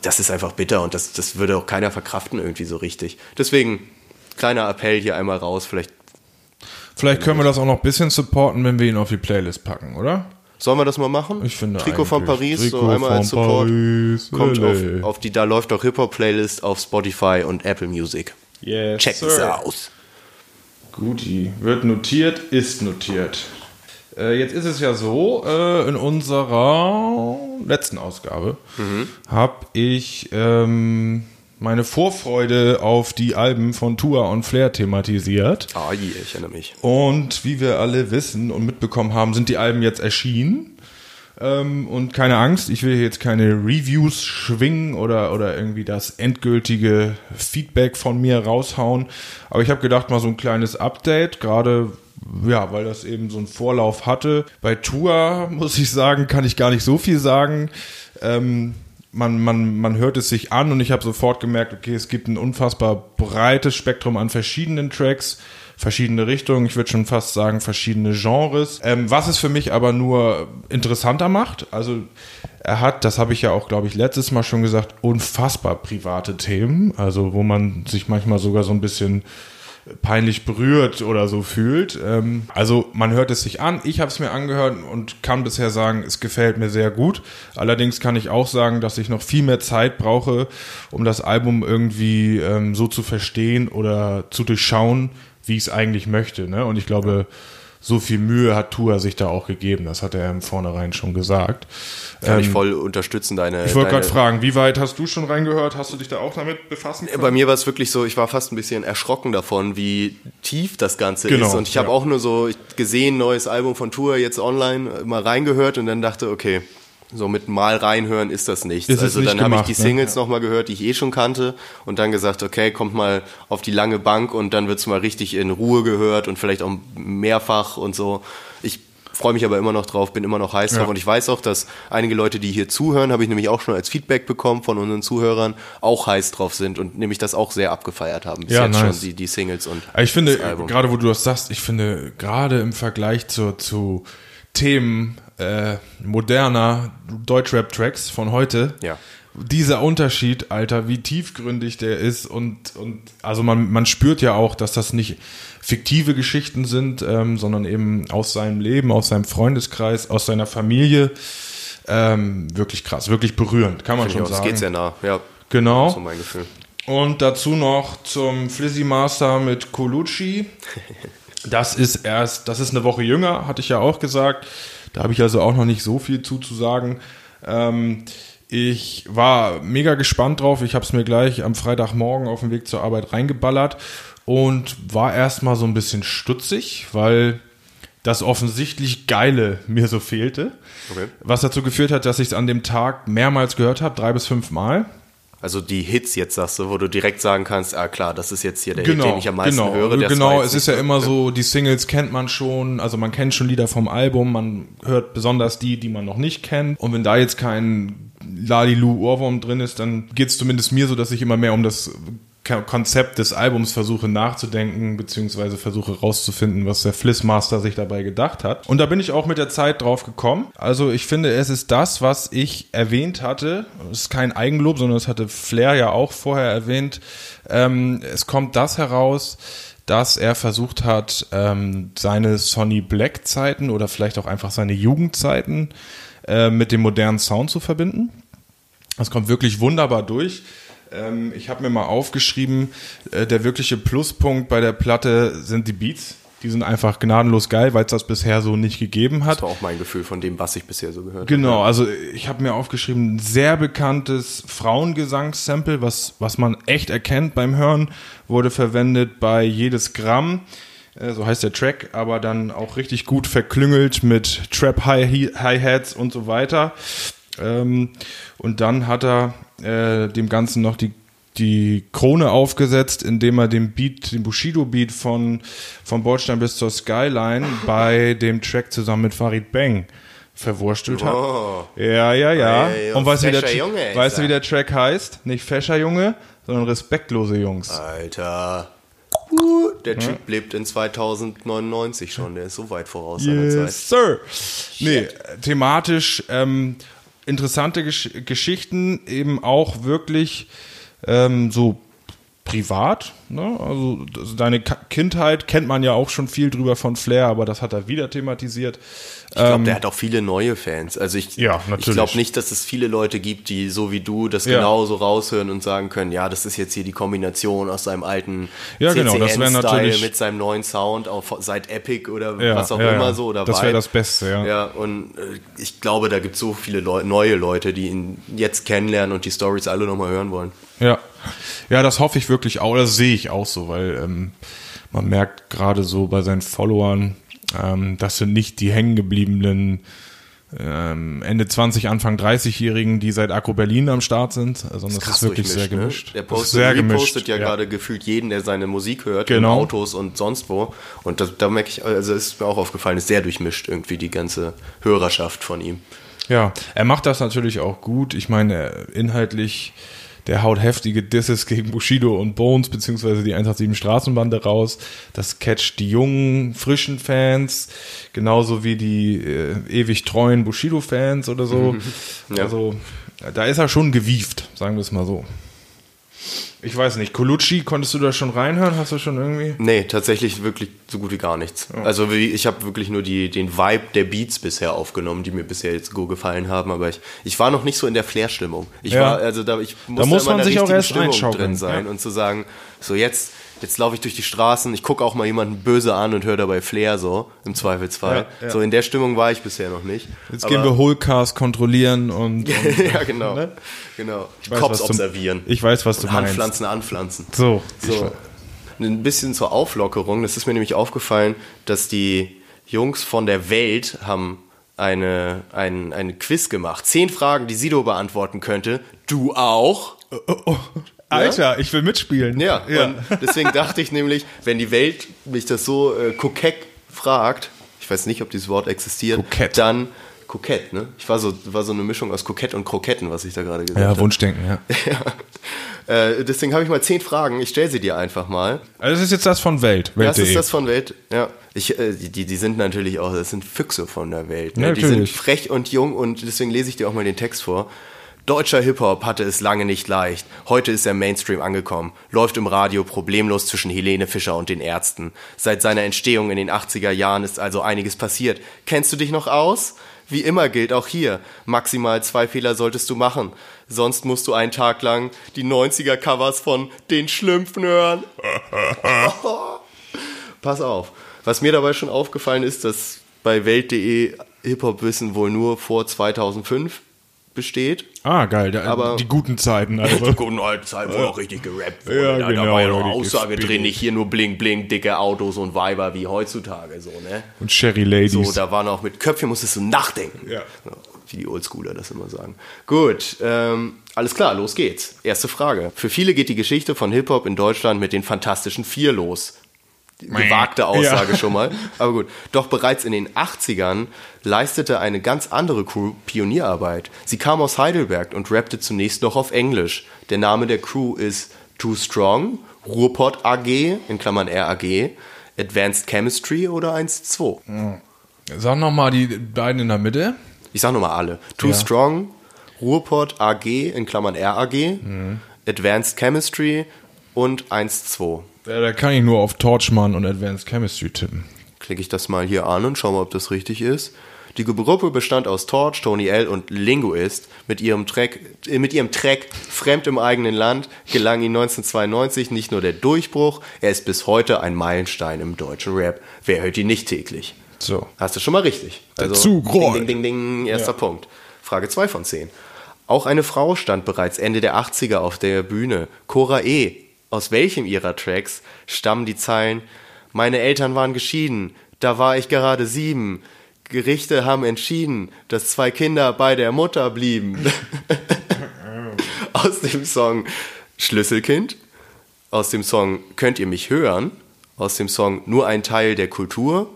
das ist einfach bitter und das, das würde auch keiner verkraften irgendwie so richtig. Deswegen, kleiner Appell hier einmal raus. Vielleicht Vielleicht können wir das auch noch ein bisschen supporten, wenn wir ihn auf die Playlist packen, oder? Sollen wir das mal machen? Ich finde Trikot von. Paris, so Trikot einmal als von Support. Paris, Kommt auf, auf die, da läuft auch Hip-Hop-Playlist auf Spotify und Apple Music. Yes, Check sir. es aus. Guti, wird notiert, ist notiert. Äh, jetzt ist es ja so, äh, in unserer letzten Ausgabe habe ich ähm, meine Vorfreude auf die Alben von Tua und Flair thematisiert. Ah, je, ich erinnere mich. Und wie wir alle wissen und mitbekommen haben, sind die Alben jetzt erschienen. Ähm, und keine Angst, ich will hier jetzt keine Reviews schwingen oder, oder irgendwie das endgültige Feedback von mir raushauen. Aber ich habe gedacht, mal so ein kleines Update, gerade ja, weil das eben so einen Vorlauf hatte. Bei Tour, [LAUGHS] muss ich sagen, kann ich gar nicht so viel sagen. Ähm, man, man, man hört es sich an und ich habe sofort gemerkt, okay, es gibt ein unfassbar breites Spektrum an verschiedenen Tracks verschiedene Richtungen, ich würde schon fast sagen verschiedene Genres. Ähm, was es für mich aber nur interessanter macht, also er hat, das habe ich ja auch, glaube ich, letztes Mal schon gesagt, unfassbar private Themen, also wo man sich manchmal sogar so ein bisschen peinlich berührt oder so fühlt. Ähm, also man hört es sich an. Ich habe es mir angehört und kann bisher sagen, es gefällt mir sehr gut. Allerdings kann ich auch sagen, dass ich noch viel mehr Zeit brauche, um das Album irgendwie ähm, so zu verstehen oder zu durchschauen, wie ich es eigentlich möchte. Ne? Und ich glaube, so viel Mühe hat Tua sich da auch gegeben. Das hat er im Vornherein schon gesagt. Kann ich voll unterstützen, deine. Ich wollte gerade fragen, wie weit hast du schon reingehört? Hast du dich da auch damit befassen können? Bei mir war es wirklich so, ich war fast ein bisschen erschrocken davon, wie tief das Ganze Genau, ist. Und ich habe ja. auch nur so gesehen, neues Album von Tour jetzt online, mal reingehört und dann dachte, okay, so mit mal reinhören ist das nichts. Ist es also nicht dann habe ich die ne? Singles noch nochmal gehört, die ich eh schon kannte und dann gesagt, okay, kommt mal auf die lange Bank und dann wird's mal richtig in Ruhe gehört und vielleicht auch mehrfach und so. Ich freue mich aber immer noch drauf, bin immer noch heiß drauf Ja. und ich weiß auch, dass einige Leute, die hier zuhören, habe ich nämlich auch schon als Feedback bekommen von unseren Zuhörern, auch heiß drauf sind und nämlich das auch sehr abgefeiert haben bis Ja, jetzt nice. schon, die, die Singles und ich finde, gerade wo du das sagst, ich finde, gerade im Vergleich zu, zu Themen äh, moderner Deutschrap-Tracks von heute, Ja. dieser Unterschied, Alter, wie tiefgründig der ist und, und also man, man spürt ja auch, dass das nicht fiktive Geschichten sind, ähm, sondern eben aus seinem Leben, aus seinem Freundeskreis, aus seiner Familie. Ähm, wirklich krass, wirklich berührend, kann man Finde schon sagen. geht sehr nah, ja. Genau. So mein Gefühl. Und dazu noch zum Flizzy Master mit Colucci. [LAUGHS] Das ist erst, das ist eine Woche jünger, hatte ich ja auch gesagt. Da habe ich also auch noch nicht so viel zuzusagen. Ähm, ich war mega gespannt drauf. Ich habe es mir gleich am Freitagmorgen auf dem Weg zur Arbeit reingeballert und war erstmal so ein bisschen stutzig, weil das offensichtlich Geile mir so fehlte. Okay. Was dazu geführt hat, dass ich es an dem Tag mehrmals gehört habe, drei bis fünf Mal. Also die Hits jetzt sagst du, wo du direkt sagen kannst, ah klar, das ist jetzt hier der Hit, den ich am meisten genau, höre. Der genau. Es ist ja immer so, die Singles kennt man schon, also man kennt schon Lieder vom Album, man hört besonders die, die man noch nicht kennt. Und wenn da jetzt kein Lalilu Ohrwurm drin ist, dann geht es zumindest mir so, dass ich immer mehr um das Konzept des Albums versuche nachzudenken, beziehungsweise versuche rauszufinden, was der Flissmaster sich dabei gedacht hat. Und da bin ich auch mit der Zeit drauf gekommen. Also ich finde, es ist das, was ich erwähnt hatte. Es ist kein Eigenlob, sondern das hatte Flair ja auch vorher erwähnt. Ähm, es kommt das heraus, dass er versucht hat, ähm, seine Sonny Black Zeiten oder vielleicht auch einfach seine Jugendzeiten äh, mit dem modernen Sound zu verbinden. Das kommt wirklich wunderbar durch. Ähm, ich habe mir mal aufgeschrieben, äh, der wirkliche Pluspunkt bei der Platte sind die Beats. Die sind einfach gnadenlos geil, weil es das bisher so nicht gegeben hat. Das war auch mein Gefühl von dem, was ich bisher so gehört Genau, also ich habe mir aufgeschrieben, ein sehr bekanntes Frauengesangssample, was, was man echt erkennt beim Hören, wurde verwendet bei Jedes Gramm, äh, so heißt der Track, aber dann auch richtig gut verklüngelt mit Trap Hi- Hi-Hats und so weiter. Ähm, und dann hat er äh, dem Ganzen noch die die Krone aufgesetzt, indem er den Beat, den Bushido-Beat von, von Bordstein bis zur Skyline [LAUGHS] bei dem Track zusammen mit Farid Bang verwurstelt hat. Oh. Ja, ja, ja. Ey, Und weißt du, wie der, Junge weißt du, wie der Track heißt? Nicht fescher Junge, sondern respektlose Jungs. Alter. Uh, der Typ lebt in 2099 schon, der ist so weit voraus seiner Zeit. Yes, sir. Nee, thematisch ähm, interessante Gesch Geschichten, eben auch wirklich ähm, so privat. Ne? Also deine Kindheit kennt man ja auch schon viel drüber von Flair, aber das hat er wieder thematisiert. Ich glaube, der hat auch viele neue Fans. Also ich, Ähm, Ja, ich glaube nicht, dass es viele Leute gibt, die so wie du das Ja. genauso raushören und sagen können, ja, das ist jetzt hier die Kombination aus seinem alten Ja, genau, CCN-Style natürlich- mit seinem neuen Sound auf, seit Epic oder Ja, was auch immer so oder Das wär Vibe. das Beste, ja. Ja, und äh, ich glaube, da gibt es so viele Leu neue Leute, die ihn jetzt kennenlernen und die Stories alle nochmal hören wollen. Ja. Ja, das hoffe ich wirklich auch, das sehe ich auch so, weil ähm, man merkt gerade so bei seinen Followern, ähm, das sind nicht die hängengebliebenen ähm, Ende 20, Anfang 30-Jährigen, die seit Akku Berlin am Start sind, sondern das, ist wirklich sehr gemischt. Ne? Der Das ist postet, sehr gemischt, ja, gerade gefühlt jeden, der seine Musik hört, Genau. in Autos und sonst wo. Und da, da merke ich, also ist mir auch aufgefallen, ist sehr durchmischt irgendwie die ganze Hörerschaft von ihm. Ja, er macht das natürlich auch gut. Ich meine, inhaltlich, der haut heftige Disses gegen Bushido und Bones, beziehungsweise die 187 Straßenbande raus. Das catcht die jungen, frischen Fans, genauso wie die äh, ewig treuen Bushido-Fans oder so. [LAUGHS] Ja. Also, da ist er schon gewieft, sagen wir es mal so. Ich weiß nicht, Colucci, konntest du da schon reinhören? Hast du schon irgendwie? Nee, tatsächlich wirklich so gut wie gar nichts. Also wie, ich habe wirklich nur die, den Vibe der Beats bisher aufgenommen, die mir bisher jetzt gut gefallen haben, aber ich, ich war noch nicht so in der Flair-Stimmung. Ich Ja. war, also da, ich musste muss immer man sich auch erst Stimmung drin sein ja. und zu sagen, so jetzt, jetzt laufe ich durch die Straßen, ich gucke auch mal jemanden böse an und höre dabei Flair so, im Zweifelsfall. Ja, ja. So in der Stimmung war ich bisher noch nicht. Jetzt Aber- gehen wir Holcast kontrollieren und, [LAUGHS] und ja, genau. genau. Die weiß, Cops was du- observieren. ich weiß, was du und meinst. Handpflanzen anpflanzen. So. So. Ein bisschen zur Auflockerung. Das ist mir nämlich aufgefallen, dass die Jungs von der Welt haben eine, ein, eine Quiz gemacht. Zehn Fragen, die Sido beantworten könnte. Du auch? Alter, ich will mitspielen. Ja, und deswegen dachte ich nämlich, wenn die Welt mich das so äh, kokett fragt, ich weiß nicht, ob dieses Wort existiert, Kokett. dann kokett, ne? Ich war so, war so eine Mischung aus kokett und Kroketten, was ich da gerade gesagt Ja, habe. Wunschdenken, ja. [LAUGHS] ja. Äh, deswegen habe ich mal zehn Fragen. Ich stelle sie dir einfach mal. Also das ist jetzt das von Welt. Das Welt.de. ist das von Welt. Ja. Ich, äh, die, die sind natürlich auch, das sind Füchse von der Welt. Ne? Ja, die sind frech und jung und deswegen lese ich dir auch mal den Text vor. Deutscher Hip-Hop hatte es lange nicht leicht. Heute ist er Mainstream angekommen. Läuft im Radio problemlos zwischen Helene Fischer und den Ärzten. Seit seiner Entstehung in den 80er Jahren ist also einiges passiert. Kennst du dich noch aus? Wie immer gilt auch hier, maximal zwei Fehler solltest du machen. Sonst musst du einen Tag lang die 90er-Covers von Den Schlümpfen hören. [LAUGHS] Pass auf. Was mir dabei schon aufgefallen ist, dass bei Welt.de Hip-Hop-Wissen wohl nur vor 2005 besteht. ah, geil. Da, Aber- die guten Zeiten. Also. [LAUGHS] guten alten Zeit, wo auch richtig gerappt wurde. Ja, da, genau, da war ja noch Aussage gespielt. drin, nicht hier nur bling bling, dicke Autos und Weiber wie heutzutage, so, ne? Und Sherry Ladies. So, da war noch mit Köpfchen musstest du nachdenken. Ja. Wie die Oldschooler das immer sagen. Gut, ähm, alles klar, los geht's. Erste Frage. Für viele geht die Geschichte von Hip-Hop in Deutschland mit den Fantastischen Vier los. Gewagte Aussage Ja. schon mal. Aber gut. Doch bereits in den 80ern leistete eine ganz andere Crew Pionierarbeit. Sie kam aus Heidelberg und rappte zunächst noch auf Englisch. Der Name der Crew ist Too Strong, Ruhrpott AG, in Klammern RAG, Advanced Chemistry oder 1-2. Sag nochmal die beiden in der Mitte. Ich sag nochmal alle. Too Ja. Strong, Ruhrpott AG, in Klammern RAG, Mhm. Advanced Chemistry und 1-2. Ja, da kann ich nur auf Torchman und Advanced Chemistry tippen. Klicke ich das mal hier an und schau mal, ob das richtig ist. Die Gruppe bestand aus Torch, Tony L. und Linguist. Mit ihrem Track, äh, mit ihrem Track Fremd im eigenen Land gelang ihm 1992 nicht nur der Durchbruch, er ist bis heute ein Meilenstein im deutschen Rap. Wer hört ihn nicht täglich? So. Hast du schon mal richtig. Also, Zug ding, rollt. ding, ding, ding, erster Punkt. Frage 2 von 10. Auch eine Frau stand bereits Ende der 80er auf der Bühne. Cora E. Aus welchem ihrer Tracks stammen die Zeilen Meine Eltern waren geschieden, da war ich gerade sieben. Gerichte haben entschieden, dass zwei Kinder bei der Mutter blieben. [LAUGHS] aus dem Song Schlüsselkind, aus dem Song Könnt ihr mich hören, aus dem Song Nur ein Teil der Kultur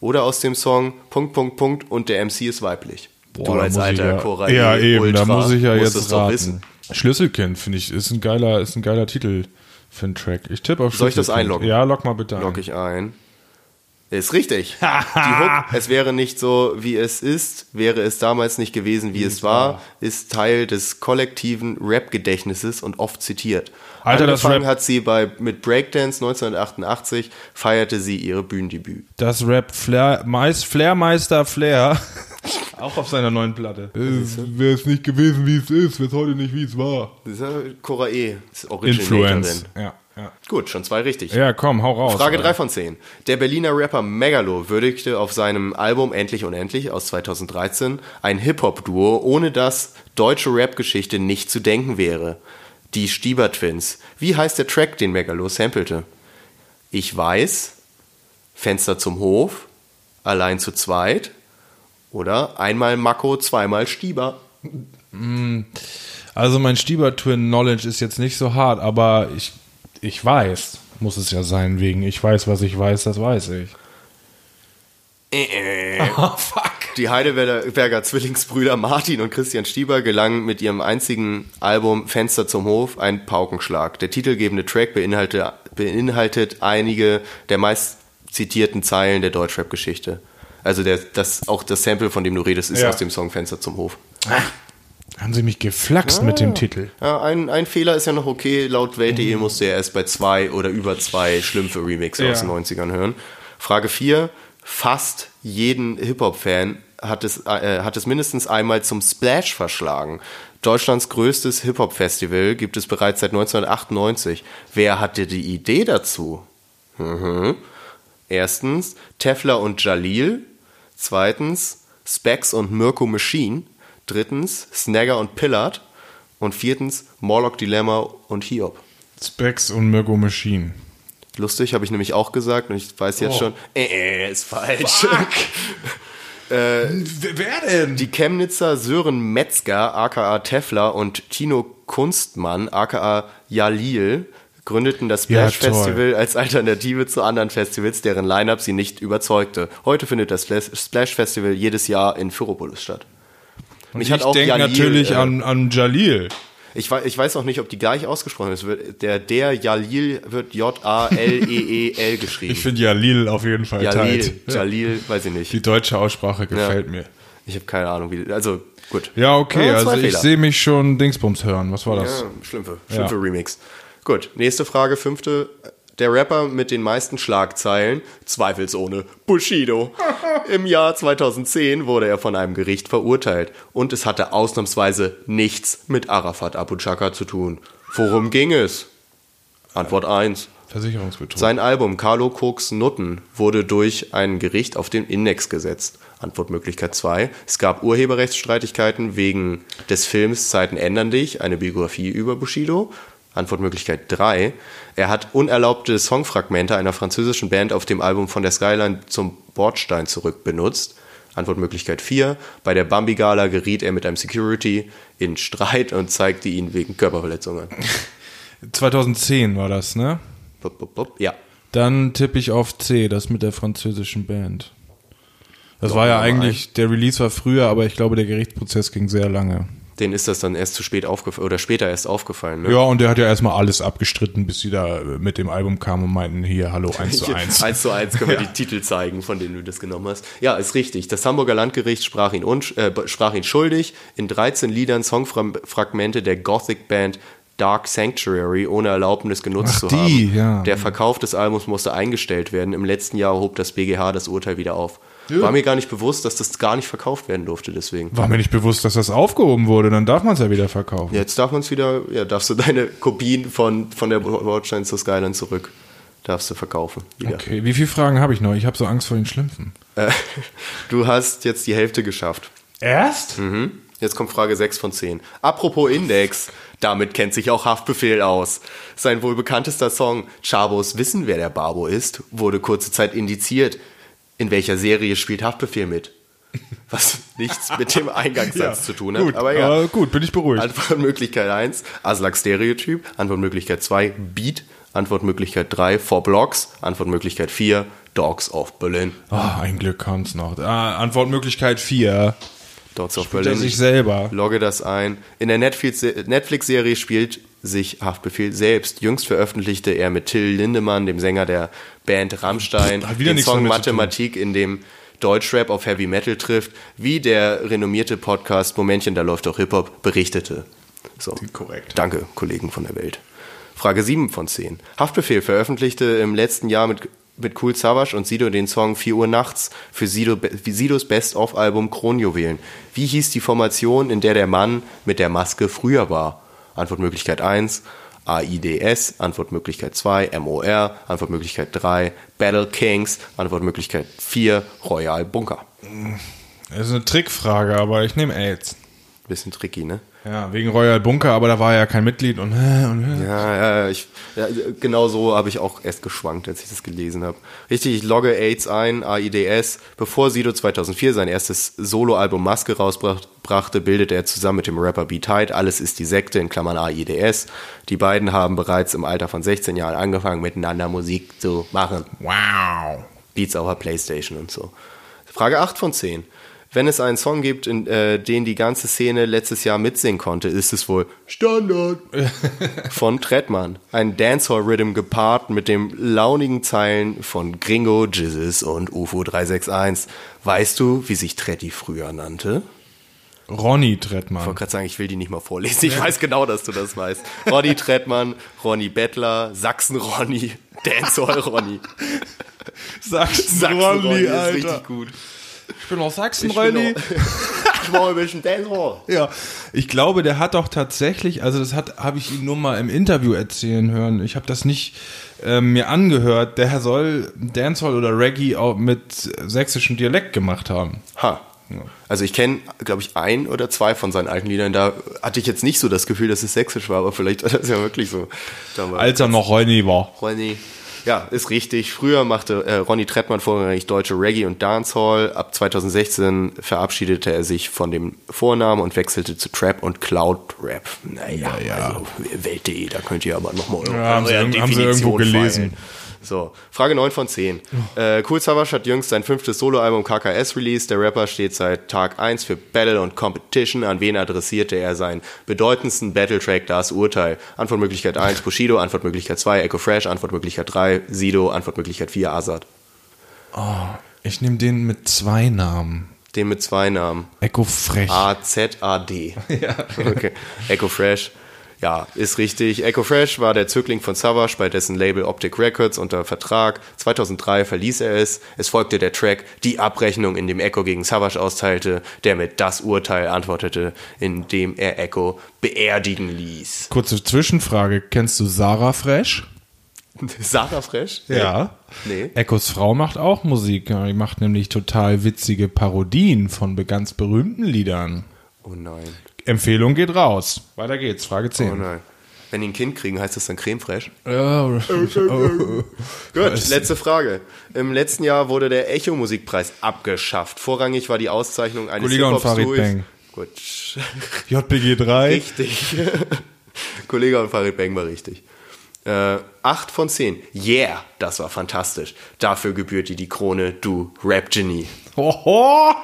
oder aus dem Song Punkt, Punkt, Punkt und der MC ist weiblich. Boah, du da als alter ja, Cora Ja, eben, da Ultra muss ich ja jetzt raten. wissen. Schlüsselkind, finde ich, ist ein geiler, ist ein geiler Titel für einen Track. Ich tippe auf Soll ich das einloggen? Ja, log mal bitte ein. Log ich ein. Ist richtig. [LAUGHS] Die Hook, es wäre nicht so, wie es ist, wäre es damals nicht gewesen, wie, es war, ist Teil des kollektiven Rap-Gedächtnisses und oft zitiert. Alter, das Angefangen Rap- hat sie bei, mit Breakdance 1988, feierte sie ihre Bühnendebüt. Das Rap Flair, Meis, Flairmeister Flair. Auch auf seiner neuen Platte. Wäre es nicht gewesen, wie es ist, wäre es heute nicht, wie es war. Das ist ja Cora E. ist. Influence. Ja, ja. Gut, schon zwei richtig. Ja, komm, hau raus. Frage Alter. 3 von 10. Der Berliner Rapper Megalo würdigte auf seinem Album Endlich Unendlich aus 2013 ein Hip-Hop-Duo, ohne das deutsche Rap-Geschichte nicht zu denken wäre. Die Stieber Twins. Wie heißt der Track, den Megalo sampelte? Ich weiß, Fenster zum Hof, allein zu zweit oder einmal Mako, zweimal Stieber. Also mein Stieber-Twin-Knowledge ist jetzt nicht so hart, aber ich, ich weiß, muss es ja sein, wegen ich weiß, was ich weiß, das weiß ich. [LAUGHS] Oh, fuck. Die Heidelberger Zwillingsbrüder Martin und Christian Stieber gelangen mit ihrem einzigen Album Fenster zum Hof ein Paukenschlag. Der titelgebende Track beinhaltet, beinhaltet einige der meist zitierten Zeilen der Deutschrap-Geschichte. Also der, das, auch das Sample, von dem du redest, ist Ja. aus dem Song Fenster zum Hof. Haben sie mich geflaxt mit dem Titel. Ja, ein, ein Fehler ist ja noch okay. Laut Welt.de musste er erst bei zwei oder über zwei Schlümpfe Remixe Ja. aus den 90ern hören. Frage 4. Fast jeden Hip-Hop-Fan hat es, äh, hat es mindestens einmal zum Splash verschlagen. Deutschlands größtes Hip-Hop-Festival gibt es bereits seit 1998. Wer hatte die Idee dazu? Mhm. Erstens Tefler und Jalil. Zweitens Specs und Mirko Machine. Drittens Snagger und Pillard. Und viertens Morlock Dilemma und Hiob. Specs und Mirko Machine. Lustig, habe ich nämlich auch gesagt und ich weiß jetzt Oh. schon, äh, äh, ist falsch. [LAUGHS] Wer denn? Die Chemnitzer Sören Metzger, aka Tefler, und Tino Kunstmann, aka Jalil, gründeten das Ja, Splash toll. Festival als Alternative zu anderen Festivals, deren Line-Up sie nicht überzeugte. Heute findet das Splash Festival jedes Jahr in Fyropolis statt. Und ich denke natürlich äh, an, an Jalil. Ich weiß, ich weiß auch nicht, ob die gleich ausgesprochen ist. Der, der Jalil wird J-A-L-E-E-L geschrieben. Ich finde Jalil auf jeden Fall Jalil, tight. Ja. Jalil, weiß ich nicht. Die deutsche Aussprache gefällt mir. Ich habe keine Ahnung, wie. Also, gut. Ja, okay, Ja, also zwei ich Fehler. sehe mich schon Dingsbums hören. Was war das? Ja, Schlümpfe. Ja. Gut, nächste Frage, fünfte. Der Rapper mit den meisten Schlagzeilen, zweifelsohne, Bushido. [LAUGHS] Im Jahr 2010 wurde er von einem Gericht verurteilt und es hatte ausnahmsweise nichts mit Arafat Abu Chaka zu tun. Worum ging es? Antwort 1. Versicherungsbetrug. Sein Album Carlo Koks Nutten wurde durch ein Gericht auf den Index gesetzt. Antwortmöglichkeit 2. Es gab Urheberrechtsstreitigkeiten wegen des Films Zeiten ändern dich, eine Biografie über Bushido. Antwortmöglichkeit 3. Er hat unerlaubte Songfragmente einer französischen Band auf dem Album von der Skyline zum Bordstein zurück benutzt. Antwortmöglichkeit 4. Bei der Bambi-Gala geriet er mit einem Security in Streit und zeigte ihn wegen Körperverletzungen. [LAUGHS] 2010 war das, ne? Bup, bup, bup. Ja. Dann tippe ich auf C, das mit der französischen Band. Das Loggen war ja eigentlich, der Release war früher, aber ich glaube, der Gerichtsprozess ging sehr lange. Denen ist das dann erst zu spät aufgefallen oder später erst aufgefallen. Ne? Ja, und der hat ja erstmal alles abgestritten, bis sie da mit dem Album kamen und meinten, hier, hallo, [LAUGHS] 1 zu 1. 1 zu 1 können wir [LAUGHS] die Titel zeigen, von denen du das genommen hast. Ja, ist richtig. Das Hamburger Landgericht sprach ihn, äh, sprach ihn schuldig, in 13 Liedern Songfragmente der Gothic-Band Dark Sanctuary ohne Erlaubnis genutzt Ach, zu die, haben. ja. Der Verkauf des Albums musste eingestellt werden. Im letzten Jahr hob das BGH das Urteil wieder auf. War mir gar nicht bewusst, dass das gar nicht verkauft werden durfte, deswegen. War mir nicht bewusst, dass das aufgehoben wurde, dann darf man es ja wieder verkaufen. Jetzt darf man es wieder, ja, darfst du deine Kopien von, von der Bordstein zur Skyline zurück, darfst du verkaufen. Wieder. Okay, wie viele Fragen habe ich noch? Ich habe so Angst vor den Schlümpfen. Äh, [LAUGHS] du hast jetzt die Hälfte geschafft. Erst? Mhm. Jetzt kommt Frage 6 von 10. Apropos Index, damit kennt sich auch Haftbefehl aus. Sein wohl bekanntester Song Chabos Wissen, wer der Barbo ist, wurde kurze Zeit indiziert. In welcher Serie spielt Haftbefehl mit? Was [LAUGHS] nichts mit dem Eingangssatz zu tun hat. Gut, aber ja. aber gut, bin ich beruhigt. Antwortmöglichkeit 1, Aslak Stereotyp. Antwortmöglichkeit 2, Beat. Antwortmöglichkeit 3, Four Blocks. Antwortmöglichkeit 4, Dogs of Berlin. Ah, ein Glück kam's noch. Ah, Antwortmöglichkeit 4. Dogs of er Berlin. sich selber. Logge das ein. In der Netflix- Netflix-Serie spielt sich Haftbefehl selbst. Jüngst veröffentlichte er mit Till Lindemann, dem Sänger der Band Rammstein, den Song. Mathematik, in dem Deutschrap auf Heavy Metal trifft, wie der renommierte Podcast Momentchen, da läuft doch Hip-Hop berichtete. So. Korrekt. Danke, Kollegen von der Welt. Frage 7 von 10. Haftbefehl veröffentlichte im letzten Jahr mit, mit Cool Savage und Sido den Song 4 Uhr nachts für Sido, Sidos Best-of-Album Kronjuwelen. Wie hieß die Formation, in der der Mann mit der Maske früher war? Antwortmöglichkeit 1, AIDS, Antwortmöglichkeit 2, MOR, Antwortmöglichkeit 3, Battle Kings, Antwortmöglichkeit 4, Royal Bunker. Das ist eine Trickfrage, aber ich nehme AIDS. bisschen tricky, ne? Ja, wegen Royal Bunker, aber da war er ja kein Mitglied und, äh, und äh. Ja, ja, ich, ja, genau so habe ich auch erst geschwankt, als ich das gelesen habe. Richtig, ich logge AIDS ein, AIDS. Bevor Sido 2004 sein erstes Soloalbum Maske rausbrachte, bildete er zusammen mit dem Rapper B-Tide Alles ist die Sekte in Klammern AIDS. Die beiden haben bereits im Alter von 16 Jahren angefangen, miteinander Musik zu machen. Wow. Beats auf der Playstation und so. Frage 8 von 10. Wenn es einen Song gibt, in äh, den die ganze Szene letztes Jahr mitsingen konnte, ist es wohl Standard [LAUGHS] von Trettmann. Ein Dancehall-Rhythm gepaart mit dem launigen Zeilen von Gringo, Jizzes und UFO 361. Weißt du, wie sich Tretti früher nannte? Ronny Ich Trettmann. wollte gerade sagen, ich will die nicht mal vorlesen. Ich weiß genau, dass du das weißt. Ronny Trettmann, Ronny Bettler, Sachsen-Ronny, [LAUGHS] Dancehall-Ronny. Sachsen-Ronny, ist Alter. richtig gut. Ich bin aus Ich Sachsen-Ronny. auch- [LAUGHS] Ich mache ein bisschen Dancehall. Ja, ich glaube, der hat doch tatsächlich, also das hat, habe ich ihn nur mal im Interview erzählen hören. Ich habe das nicht ähm, mir angehört. Der soll Dancehall oder Reggae auch mit sächsischem Dialekt gemacht haben. Ha. Also ich kenne, glaube ich, ein oder zwei von seinen alten Liedern. Da hatte ich jetzt nicht so das Gefühl, dass es sächsisch war, aber vielleicht war das ja wirklich so. damals. Als er noch Ronny war. Ronny. Ja, ist richtig. Früher machte äh, Ronny Trettmann vorrangig deutsche Reggae und Dancehall. Ab 2016 verabschiedete er sich von dem Vornamen und wechselte zu Trap und Cloud Rap. Naja, Ja, ja. also Welt.de, da könnt ihr aber nochmal eure, Ja, haben sie haben sie irgendwo Definition gelesen. feilen. So, Frage 9 von 10. Äh, cool Savage hat jüngst sein fünftes Soloalbum KKS released. Der Rapper steht seit Tag 1 für Battle und Competition. An wen adressierte er seinen bedeutendsten Battle-Track Das Urteil? Antwortmöglichkeit 1 Bushido, Antwortmöglichkeit 2 Echo Fresh, Antwortmöglichkeit 3 Sido, Antwortmöglichkeit 4 Azad. Ich nehme den mit zwei Namen. Den mit zwei Namen. Echo Frech. A-Z-A-D. [LAUGHS] Ja. Okay. Echo Fresh. Ja, ist richtig. Echo Fresh war der Zögling von Savage bei dessen Label Optic Records unter Vertrag. 2003 verließ er es. Es folgte der Track Die Abrechnung, in dem Echo gegen Savage austeilte, der mit Das Urteil antwortete, in dem er Echo beerdigen ließ. Kurze Zwischenfrage. Kennst du Sarah Fresh? [LAUGHS] Sarah Fresh? Nee. Echos Frau macht auch Musik. Ja, Die macht nämlich total witzige Parodien von ganz berühmten Liedern. Oh nein. Empfehlung geht raus. Weiter geht's. Frage 10. Oh nein. Wenn die ein Kind kriegen, heißt das dann Creme Fraiche? Ja, [LAUGHS] Gut, letzte Frage. Im letzten Jahr wurde der Echo-Musikpreis abgeschafft. Vorrangig war die Auszeichnung eines Kollege und Farid Bang. Gut, JPG 3. richtig. [LAUGHS] Kollege und Farid Bang war richtig. Äh, acht von zehn. Yeah, das war fantastisch. Dafür gebührt dir die Krone, du Rap-Genie. Hoho.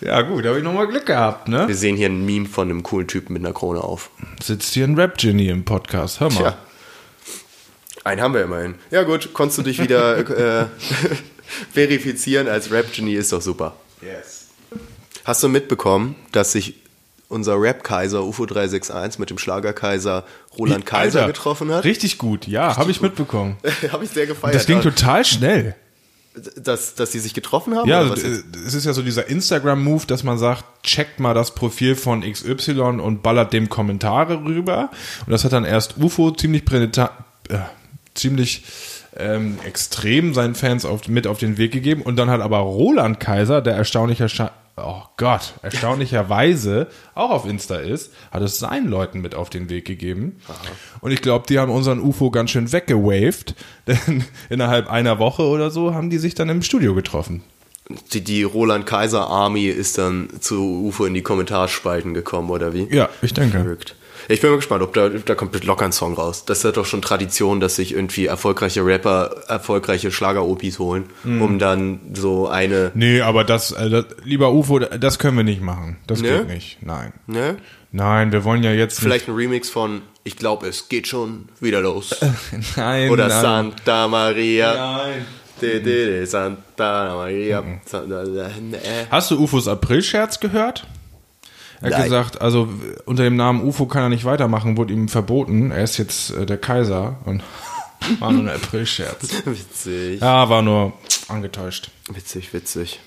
Ja gut, da habe ich nochmal Glück gehabt, ne? Wir sehen hier ein Meme von einem coolen Typen mit einer Krone auf. Sitzt hier ein Rap-Genie im Podcast. Hör mal. Tja. Einen haben wir immerhin. Ja gut, konntest du dich wieder [LAUGHS] äh, [LAUGHS] verifizieren als Rap-Genie, ist doch super. Yes. Hast du mitbekommen, dass sich unser Rap-Kaiser UFO 361 mit dem Schlagerkaiser Roland Kaiser Alter, getroffen hat? Richtig gut, ja, habe ich mitbekommen. [LAUGHS] Habe ich sehr gefeiert. Das ging total schnell. Dass, dass sie sich getroffen haben? Ja, es ist ja so dieser Instagram-Move, dass man sagt, checkt mal das Profil von XY und ballert dem Kommentare rüber. Und das hat dann erst UFO ziemlich prädita- äh, ziemlich ähm, extrem seinen Fans auf, mit auf den Weg gegeben. Und dann hat aber Roland Kaiser, der erstaunlicher oh Gott, erstaunlicherweise auch auf Insta ist, hat es seinen Leuten mit auf den Weg gegeben. Und ich glaube, die haben unseren UFO ganz schön weggewaved, [LAUGHS] denn innerhalb einer Woche oder so haben die sich dann im Studio getroffen. die, die Roland Kaiser Army ist dann zu UFO in die Kommentarspalten gekommen, oder wie? Ja, ich denke. Verrückt. Ich bin mal gespannt, ob da, da kommt locker ein Song raus. Das ist ja doch schon Tradition, dass sich irgendwie erfolgreiche Rapper erfolgreiche Schlager-Opis holen, Mhm. um dann so eine. Nee, aber das, äh, das, lieber UFO, das können wir nicht machen. Das Ne? geht nicht. Nein. Ne? Nein, wir wollen ja jetzt Vielleicht ein Remix von Ich glaube, es geht schon wieder los. [LAUGHS] Nein, Oder nein. Santa Maria. Nein. De, de, de, Santa Maria. Mhm. Santa, äh. Hast du UFOs April-Scherz gehört? Er hat gesagt, also unter dem Namen UFO kann er nicht weitermachen, wurde ihm verboten. Er ist jetzt äh, der Kaiser und [LAUGHS] war nur ein April-Scherz. [LAUGHS] Witzig. Ja, war nur angetäuscht. Witzig, witzig.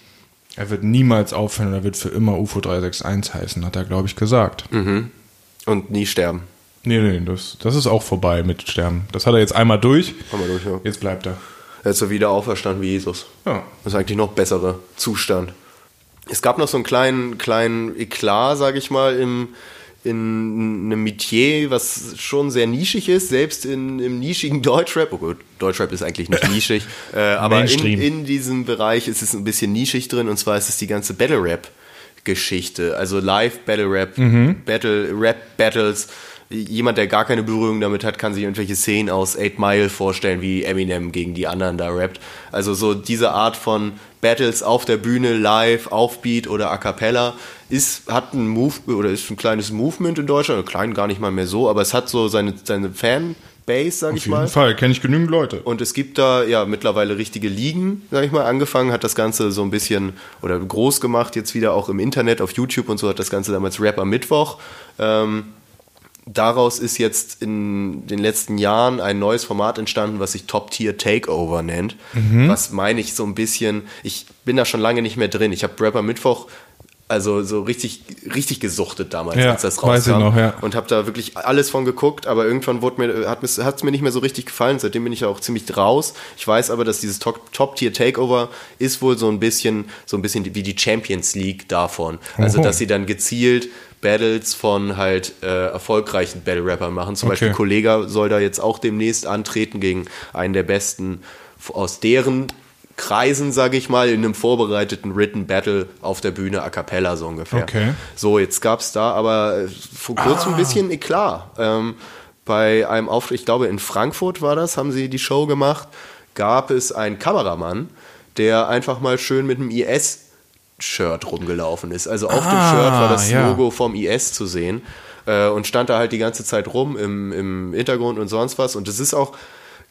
Er wird niemals aufhören, er wird für immer UFO 361 heißen, hat er, glaube ich, gesagt. Und nie sterben. Nee, nee, das, das ist auch vorbei mit Sterben. Das hat er jetzt einmal durch. Wir durch, ja. Jetzt bleibt er. Er ist so wieder auferstanden wie Jesus. Ja. Das ist eigentlich noch bessere Zustand. Es gab noch so einen kleinen, kleinen Eklat, sage ich mal, im, in einem Metier, was schon sehr nischig ist, selbst in, im nischigen [LAUGHS] Deutschrap. Oh gut, Deutschrap ist eigentlich nicht nischig, [LAUGHS] äh, aber in, in diesem Bereich ist es ein bisschen nischig drin und zwar ist es die ganze Battle Rap Geschichte, also Live Battle Rap, Battle Rap Battles. Jemand, der gar keine Berührung damit hat, kann sich irgendwelche Szenen aus 8 Mile vorstellen, wie Eminem gegen die anderen da rappt. Also so diese Art von Battles auf der Bühne, live, auf Beat oder a cappella, ist, hat ein Move oder ist ein kleines Movement in Deutschland, oder klein gar nicht mal mehr so, aber es hat so seine, seine Fanbase, sag Auf ich jeden mal. Fall, kenne ich genügend Leute. Und es gibt da ja mittlerweile richtige Ligen, sag ich mal. Angefangen hat das Ganze so ein bisschen oder groß gemacht, jetzt wieder auch im Internet, auf YouTube und so hat das Ganze damals Rap am Mittwoch. Ähm, daraus ist jetzt in den letzten Jahren ein neues Format entstanden, was sich Top Tier Takeover nennt. Was meine ich so ein bisschen, ich bin da schon lange nicht mehr drin. Ich habe Rap am Mittwoch also so richtig, richtig gesuchtet damals, Ja, als das weiß ich rauskam. noch, ja. Und habe da wirklich alles von geguckt, aber irgendwann wurde mir, hat es mir nicht mehr so richtig gefallen. Seitdem bin ich ja auch ziemlich raus. Ich weiß aber, dass dieses Top- Top-Tier-Takeover ist wohl so ein bisschen, so ein bisschen wie die Champions League davon. Also, Oho. dass sie dann gezielt Battles von halt äh, erfolgreichen Battle-Rappern machen. Zum Okay. Beispiel Kollega soll da jetzt auch demnächst antreten gegen einen der besten aus deren Kreisen, sage ich mal, in einem vorbereiteten Written Battle auf der Bühne a cappella so ungefähr. Okay. So, jetzt gab es da aber äh, vor kurzem ein bisschen Eklat. Ähm, bei einem Auftritt, ich glaube in Frankfurt war das, haben sie die Show gemacht, gab es einen Kameramann, der einfach mal schön mit einem IS-Shirt rumgelaufen ist. Also auf dem Ah, Shirt war das ja. Logo vom IS zu sehen äh, und stand da halt die ganze Zeit rum im, im Hintergrund und sonst was. Und es ist auch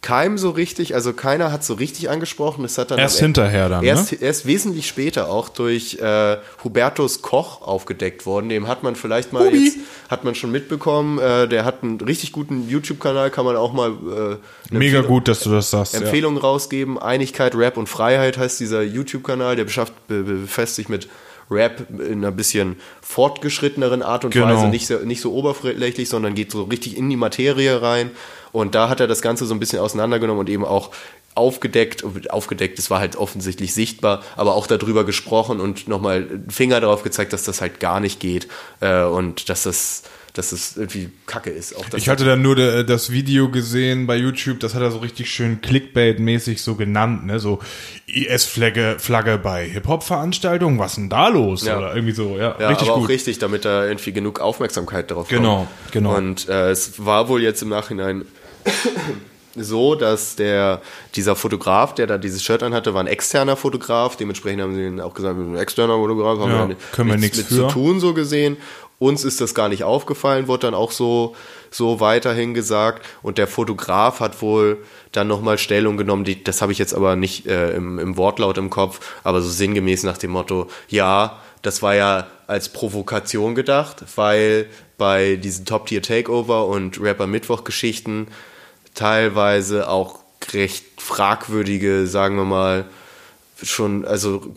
keinem so richtig, also keiner hat so richtig angesprochen. Es hat dann Erst hinterher dann, ne? Erst, erst wesentlich später auch durch äh, Hubertus Koch aufgedeckt worden. Dem hat man vielleicht mal Hubi. jetzt, hat man schon mitbekommen. Äh, der hat einen richtig guten YouTube-Kanal, kann man auch mal äh, Mega Empfehlung- gut, dass du das sagst. Ja. Empfehlungen rausgeben. Einigkeit, Rap und Freiheit heißt dieser YouTube-Kanal. Der beschafft, be, be- befasst sich mit Rap in einer bisschen fortgeschritteneren Art und Genau. Weise. Nicht so, nicht so oberflächlich, sondern geht so richtig in die Materie rein. Und da hat er das Ganze so ein bisschen auseinandergenommen und eben auch aufgedeckt, aufgedeckt, es war halt offensichtlich sichtbar, aber auch darüber gesprochen und nochmal Finger darauf gezeigt, dass das halt gar nicht geht äh, und dass das, dass das irgendwie Kacke ist. Ich hatte dann nur de, das Video gesehen bei YouTube, das hat er so richtig schön Clickbait-mäßig so genannt, ne? So IS-Flagge Flagge bei Hip-Hop-Veranstaltungen, was denn da los? Ja. Oder irgendwie so, ja, Ja, richtig aber gut. auch richtig, damit da irgendwie genug Aufmerksamkeit drauf Genau, kommt. genau. Und äh, es war wohl jetzt im Nachhinein [COUGHS] so, dass der dieser Fotograf, der da dieses Shirt anhatte, war ein externer Fotograf. Dementsprechend haben sie ihn auch gesagt, ein externer Fotograf, haben Ja, wir können wir nichts nichts mit für. zu tun, so gesehen. Uns ist das gar nicht aufgefallen, wurde dann auch so, so weiterhin gesagt. Und der Fotograf hat wohl dann nochmal Stellung genommen, die, das habe ich jetzt aber nicht äh, im, im Wortlaut im Kopf, aber so sinngemäß nach dem Motto, ja, das war ja als Provokation gedacht, weil bei diesen Top-Tier-Takeover und Rapper-Mittwoch-Geschichten teilweise auch recht fragwürdige, sagen wir mal, schon, also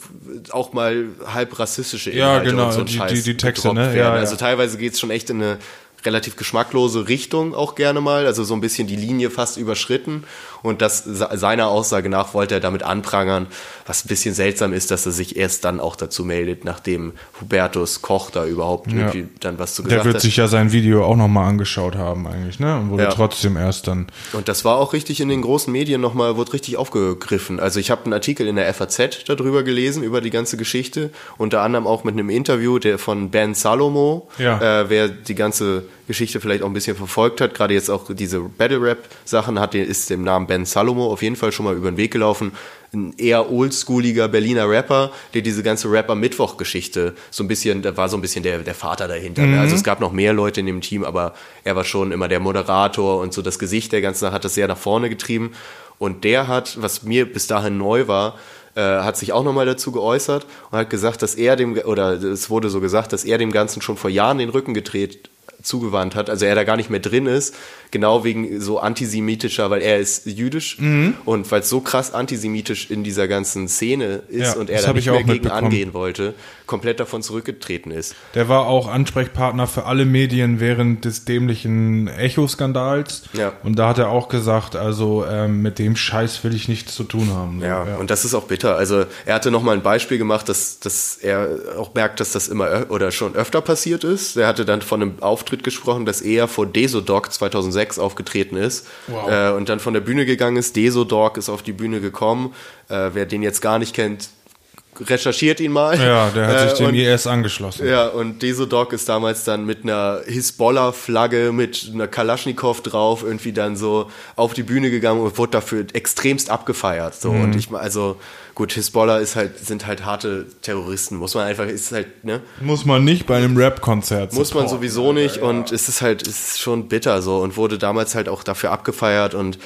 auch mal halb rassistische Ja, Inhalte genau, und so ein die- Scheiß die- die Texte, ne? Ja, ja. Also teilweise geht es schon echt in eine relativ geschmacklose Richtung auch gerne mal, also so ein bisschen die Linie fast überschritten und das se- seiner Aussage nach wollte er damit anprangern, was ein bisschen seltsam ist, dass er sich erst dann auch dazu meldet, nachdem Hubertus Koch da überhaupt irgendwie dann was zu Der gesagt wird hat. sich ja sein Video auch nochmal angeschaut haben eigentlich, ne? Und wurde Ja. trotzdem erst dann. Und das war auch richtig in den großen Medien nochmal, wurde richtig aufgegriffen. Also ich habe einen Artikel in der FAZ darüber gelesen, über die ganze Geschichte. Unter anderem auch mit einem Interview der von Ben Salomo. Ja. Äh, wer die ganze Geschichte vielleicht auch ein bisschen verfolgt hat, gerade jetzt auch diese Battle-Rap-Sachen hat, der ist dem Namen Ben Salomo auf jeden Fall schon mal über den Weg gelaufen. Ein eher oldschooliger Berliner Rapper, der diese ganze Rapper-Mittwoch-Geschichte so ein bisschen, da war so ein bisschen der, der Vater dahinter. Ne? Also es gab noch mehr Leute in dem Team, aber er war schon immer der Moderator und so das Gesicht der ganzen Sache hat das sehr nach vorne getrieben. Und der hat, was mir bis dahin neu war, äh, hat sich auch nochmal dazu geäußert und hat gesagt, dass er dem, oder es wurde so gesagt, dass er dem Ganzen schon vor Jahren den Rücken gedreht zugewandt hat, also er da gar nicht mehr drin ist, genau wegen so antisemitischer, weil er ist jüdisch Mhm. und weil es so krass antisemitisch in dieser ganzen Szene ist Ja, und er da nicht ich mehr gegen angehen wollte, komplett davon zurückgetreten ist. Der war auch Ansprechpartner für alle Medien während des dämlichen Echo-Skandals. Ja. Und da hat er auch gesagt, also ähm, mit dem Scheiß will ich nichts zu tun haben. So, Ja, und das ist auch bitter. Also er hatte nochmal ein Beispiel gemacht, dass, dass er auch merkt, dass das immer oder schon öfter passiert ist. Er hatte dann von einem Auftritt gesprochen, dass er vor Desodoc 2006 aufgetreten ist Wow. äh, und dann von der Bühne gegangen ist. Desodoc ist auf die Bühne gekommen. Äh, wer den jetzt gar nicht kennt, recherchiert ihn mal. ja, der hat sich Äh, dem IS angeschlossen. ja, und Desodoc ist damals dann mit einer Hisbollah-Flagge, mit einer Kalaschnikow drauf, irgendwie dann so auf die Bühne gegangen und wurde dafür extremst abgefeiert. So. Mhm. Und ich, also, gut, Hisbollah ist halt, sind halt harte Terroristen, muss man einfach, ist halt, ne? Muss man nicht bei einem Rap-Konzert Muss man sowieso nicht und es ist halt, es ist schon bitter so und wurde damals halt auch dafür abgefeiert und äh,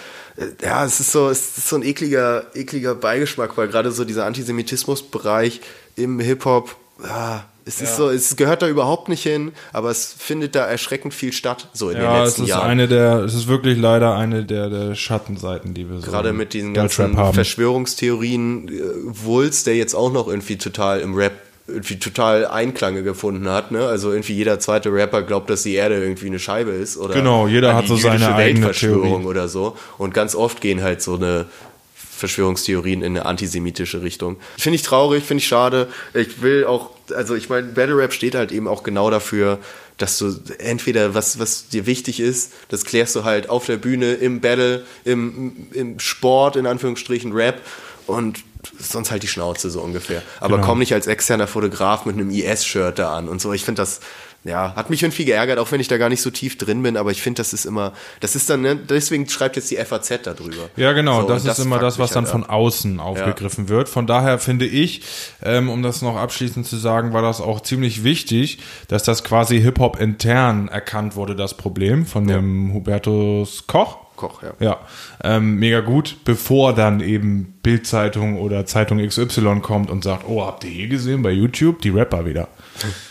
ja, es ist so, es ist so ein ekliger, ekliger Beigeschmack, weil gerade so dieser Antisemitismusbereich im Hip-Hop, ja, es ist so, es gehört da überhaupt nicht hin, aber es findet da erschreckend viel statt, so in den Ja, es letzten ist Jahren. eine der, es ist wirklich leider eine der, der Schattenseiten, die wir so Gerade mit diesen ganzen. Verschwörungstheorien, äh, Wulst, der jetzt auch noch irgendwie total im Rap irgendwie total Einklange gefunden hat, ne? Also irgendwie jeder zweite Rapper glaubt, dass die Erde irgendwie eine Scheibe ist oder Genau, jeder hat so seine Weltverschwörung oder so und ganz oft gehen halt so eine Verschwörungstheorien in eine antisemitische Richtung. Finde ich traurig, finde ich schade. Ich will auch, also ich meine, Battle Rap steht halt eben auch genau dafür, dass du entweder was, was dir wichtig ist, das klärst du halt auf der Bühne, im Battle, im, im Sport, in Anführungsstrichen Rap und sonst halt die Schnauze so ungefähr. Aber Genau. komm nicht als externer Fotograf mit einem IS-Shirt da an und so. Ich finde das, ja, hat mich irgendwie geärgert, auch wenn ich da gar nicht so tief drin bin, aber ich finde, das ist immer, das ist dann, ne, deswegen schreibt jetzt die FAZ darüber. Ja, genau, So, das und ist immer das, was mich dann halt von außen aufgegriffen wird. Von daher finde ich, ähm, um das noch abschließend zu sagen, war das auch ziemlich wichtig, dass das quasi Hip-Hop intern erkannt wurde, das Problem von dem Hubertus Koch. Koch, ja. Ja, ähm, mega gut, bevor dann eben Bildzeitung oder Zeitung XY kommt und sagt, oh, habt ihr hier gesehen bei YouTube die Rapper wieder?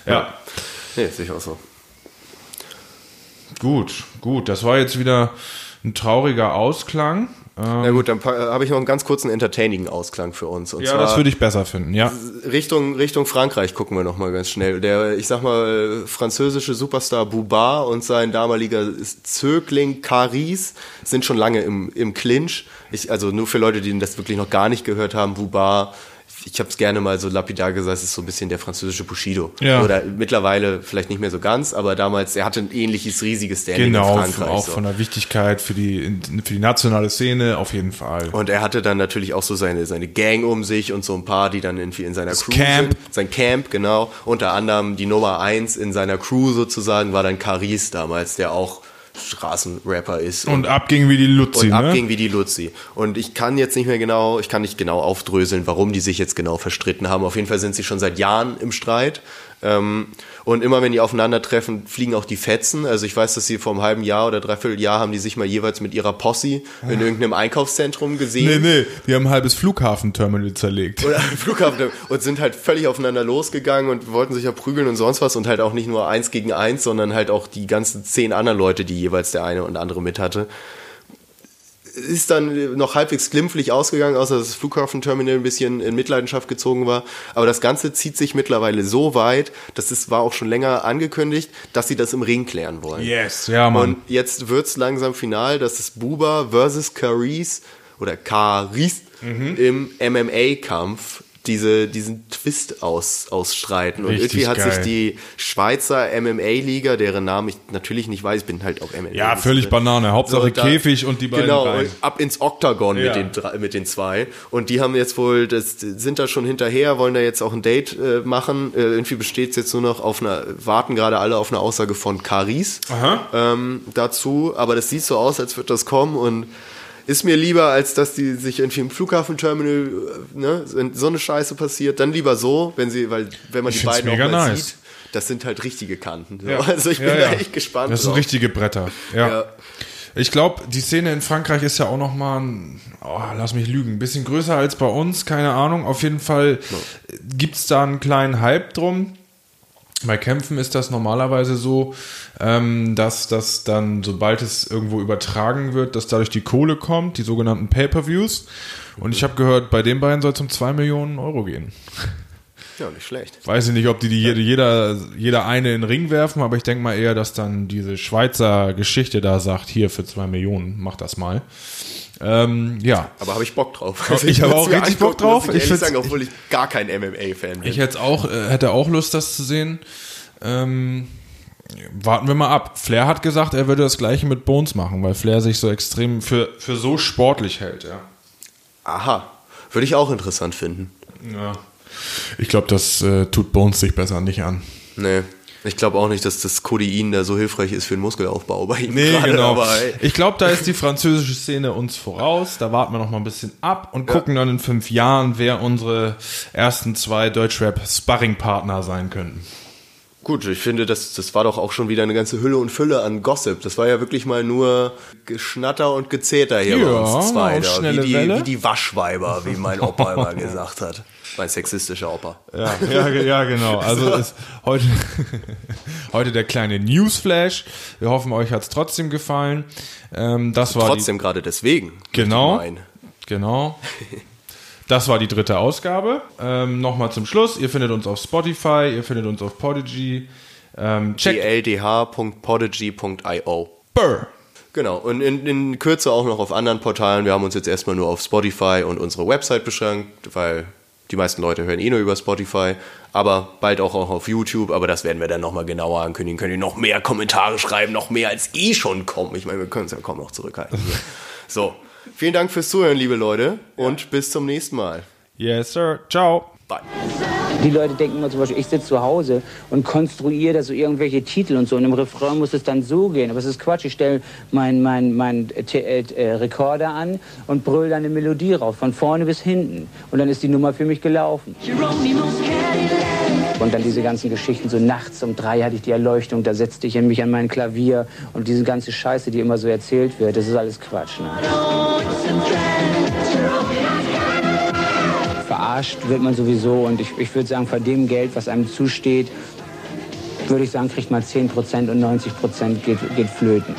Ja, Nee, sehe ich auch so. gut, gut. Das war jetzt wieder ein trauriger Ausklang. Ähm, Na gut, dann pa- habe ich noch einen ganz kurzen entertaining Ausklang für uns. Und ja, das würde ich besser finden, ja. Richtung, Richtung Frankreich gucken wir noch mal ganz schnell. Der, ich sag mal, französische Superstar Bouba und sein damaliger Zögling Caris sind schon lange im, im Clinch. Ich, also nur für Leute, die das wirklich noch gar nicht gehört haben, Bouba, ich habe es gerne mal so lapidar gesagt, es ist so ein bisschen der französische Bushido. Ja. Oder mittlerweile vielleicht nicht mehr so ganz, aber damals, er hatte ein ähnliches riesiges Standing Genau, in Frankreich. auch so. von der Wichtigkeit für die, für die nationale Szene auf jeden Fall. Und er hatte dann natürlich auch so seine, seine Gang um sich und so ein paar, die dann irgendwie in seiner Crew Camp. sind. Sein Camp, genau. Unter anderem die Nummer eins in seiner Crew sozusagen war dann Caris damals, der auch Straßenrapper ist. Und abging wie die Luzi, und ne? abging wie die Luzi. Und ich kann jetzt nicht mehr genau, ich kann nicht genau aufdröseln, warum die sich jetzt genau verstritten haben. Auf jeden Fall sind sie schon seit Jahren im Streit. Ähm, und immer wenn die aufeinandertreffen, fliegen auch die Fetzen. Also ich weiß, dass sie vor einem halben Jahr oder dreiviertel Jahr haben die sich mal jeweils mit ihrer Posse in irgendeinem Einkaufszentrum gesehen. Nee, nee, die haben ein halbes Flughafenterminal zerlegt. oder am Flughafen und sind halt völlig aufeinander losgegangen und wollten sich ja prügeln und sonst was und halt auch nicht nur eins gegen eins, sondern halt auch die ganzen zehn anderen Leute, die jeweils der eine und andere mit hatte. Ist dann noch halbwegs glimpflich ausgegangen, außer dass das Flughafenterminal ein bisschen in Mitleidenschaft gezogen war. Aber das Ganze zieht sich mittlerweile so weit, dass es war auch schon länger angekündigt, dass sie das im Ring klären wollen. Yes, ja, Mann. Und jetzt wird's langsam final, dass es Buba versus Caris oder Caris Mhm. im MMA-Kampf diese, diesen Twist aus, ausstreiten. Und Richtig irgendwie hat geil. sich die Schweizer MMA-Liga, deren Namen ich natürlich nicht weiß, ich bin halt auch MMA. Ja, völlig Banane. Hauptsache Käfig und die beiden Genau, rein. ab ins Oktagon Ja. mit, den, mit den zwei. Und die haben jetzt wohl, das sind da schon hinterher, wollen da jetzt auch ein Date äh, machen. Äh, irgendwie besteht es jetzt nur noch auf einer, warten gerade alle auf eine Aussage von Caris ähm, dazu. Aber das sieht so aus, als wird das kommen und ist mir lieber, als dass die sich irgendwie im Flughafenterminal, äh, ne, so eine Scheiße passiert, dann lieber so, wenn sie, weil wenn man Ich die beiden auch mal nice. sieht, das sind halt richtige Kanten. So. Ja. Also ich bin Ja, echt gespannt. Das sind drauf. richtige Bretter. Ja. Ja. Ich glaube, die Szene in Frankreich ist ja auch noch mal, ein, oh, lass mich lügen, ein bisschen größer als bei uns, keine Ahnung. Auf jeden Fall gibt's da einen kleinen Hype drum. Bei Kämpfen ist das normalerweise so, ähm, dass das dann, sobald es irgendwo übertragen wird, dass dadurch die Kohle kommt, die sogenannten Pay-per-Views. Und ich habe gehört, bei den beiden soll es um zwei Millionen Euro gehen. Ja, nicht schlecht. Weiß ich nicht, ob die, die jede, jeder, jeder eine in den Ring werfen, aber ich denke mal eher, dass dann diese Schweizer Geschichte da sagt, hier für zwei Millionen, mach das mal. Ähm, ja. Aber habe ich Bock drauf. Ich habe würd's auch richtig Bock drauf. Ich, Ich find's- sagen, obwohl ich gar kein MMA-Fan bin. Ich hätte auch, äh, hätte auch Lust, das zu sehen. Ähm, warten wir mal ab. Flair hat gesagt, er würde das gleiche mit Bones machen, weil Flair sich so extrem für, für so sportlich hält, ja. Aha. Würde ich auch interessant finden. ja. Ich glaube, das äh, tut Bones sich besser nicht an. Nee. Ich glaube auch nicht, dass das Codein da so hilfreich ist für den Muskelaufbau bei ihm. Nee, genau. Aber, Ich glaube, da ist die französische Szene uns voraus. Da warten wir noch mal ein bisschen ab und gucken dann in fünf Jahren, wer unsere ersten zwei Deutschrap-Sparring-Partner sein könnten. gut, ich finde, das, das war doch auch schon wieder eine ganze Hülle und Fülle an Gossip. Das war ja wirklich mal nur Geschnatter und Gezeter hier Ja, bei uns zwei. Da. Wie, die, Welle. wie die Waschweiber, wie mein Opa immer gesagt hat. Mein sexistischer Opa. Ja, ja, ja genau. Also [LAUGHS] ist heute, [LAUGHS] heute der kleine Newsflash. Wir hoffen, euch hat's trotzdem gefallen. Ähm, das war Trotzdem gerade deswegen. die, genau, genau. Das war die dritte Ausgabe. Ähm, Nochmal zum Schluss. Ihr findet uns auf Spotify, ihr findet uns auf Podigy. Ähm, checkt dldh.podigy.io. Burr. Genau, und in, in Kürze auch noch auf anderen Portalen. Wir haben uns jetzt erstmal nur auf Spotify und unsere Website beschränkt, weil die meisten Leute hören eh nur über Spotify, aber bald auch, auch auf YouTube, aber das werden wir dann nochmal genauer ankündigen. Könnt ihr noch mehr Kommentare schreiben, noch mehr als eh schon kommen. Ich meine, wir können es ja kaum noch zurückhalten. so, vielen Dank fürs Zuhören, liebe Leute, und bis zum nächsten Mal. Yes, sir. Ciao. Bye. Die Leute denken immer zum Beispiel, ich sitze zu Hause und konstruiere da so irgendwelche Titel und so. Und im Refrain muss es dann so gehen. Aber es ist Quatsch. Ich stelle meinen mein, mein, äh, äh, Rekorder an und brüll dann eine Melodie rauf, von vorne bis hinten. Und dann ist die Nummer für mich gelaufen. Und dann diese ganzen Geschichten, so nachts um drei hatte ich die Erleuchtung, da setzte ich mich an mein Klavier und diese ganze Scheiße, die immer so erzählt wird, das ist alles Quatsch. Ne? Verarscht wird man sowieso und ich, ich würde sagen, von dem Geld, was einem zusteht, würde ich sagen, kriegt man 10% und 90% geht, geht flöten.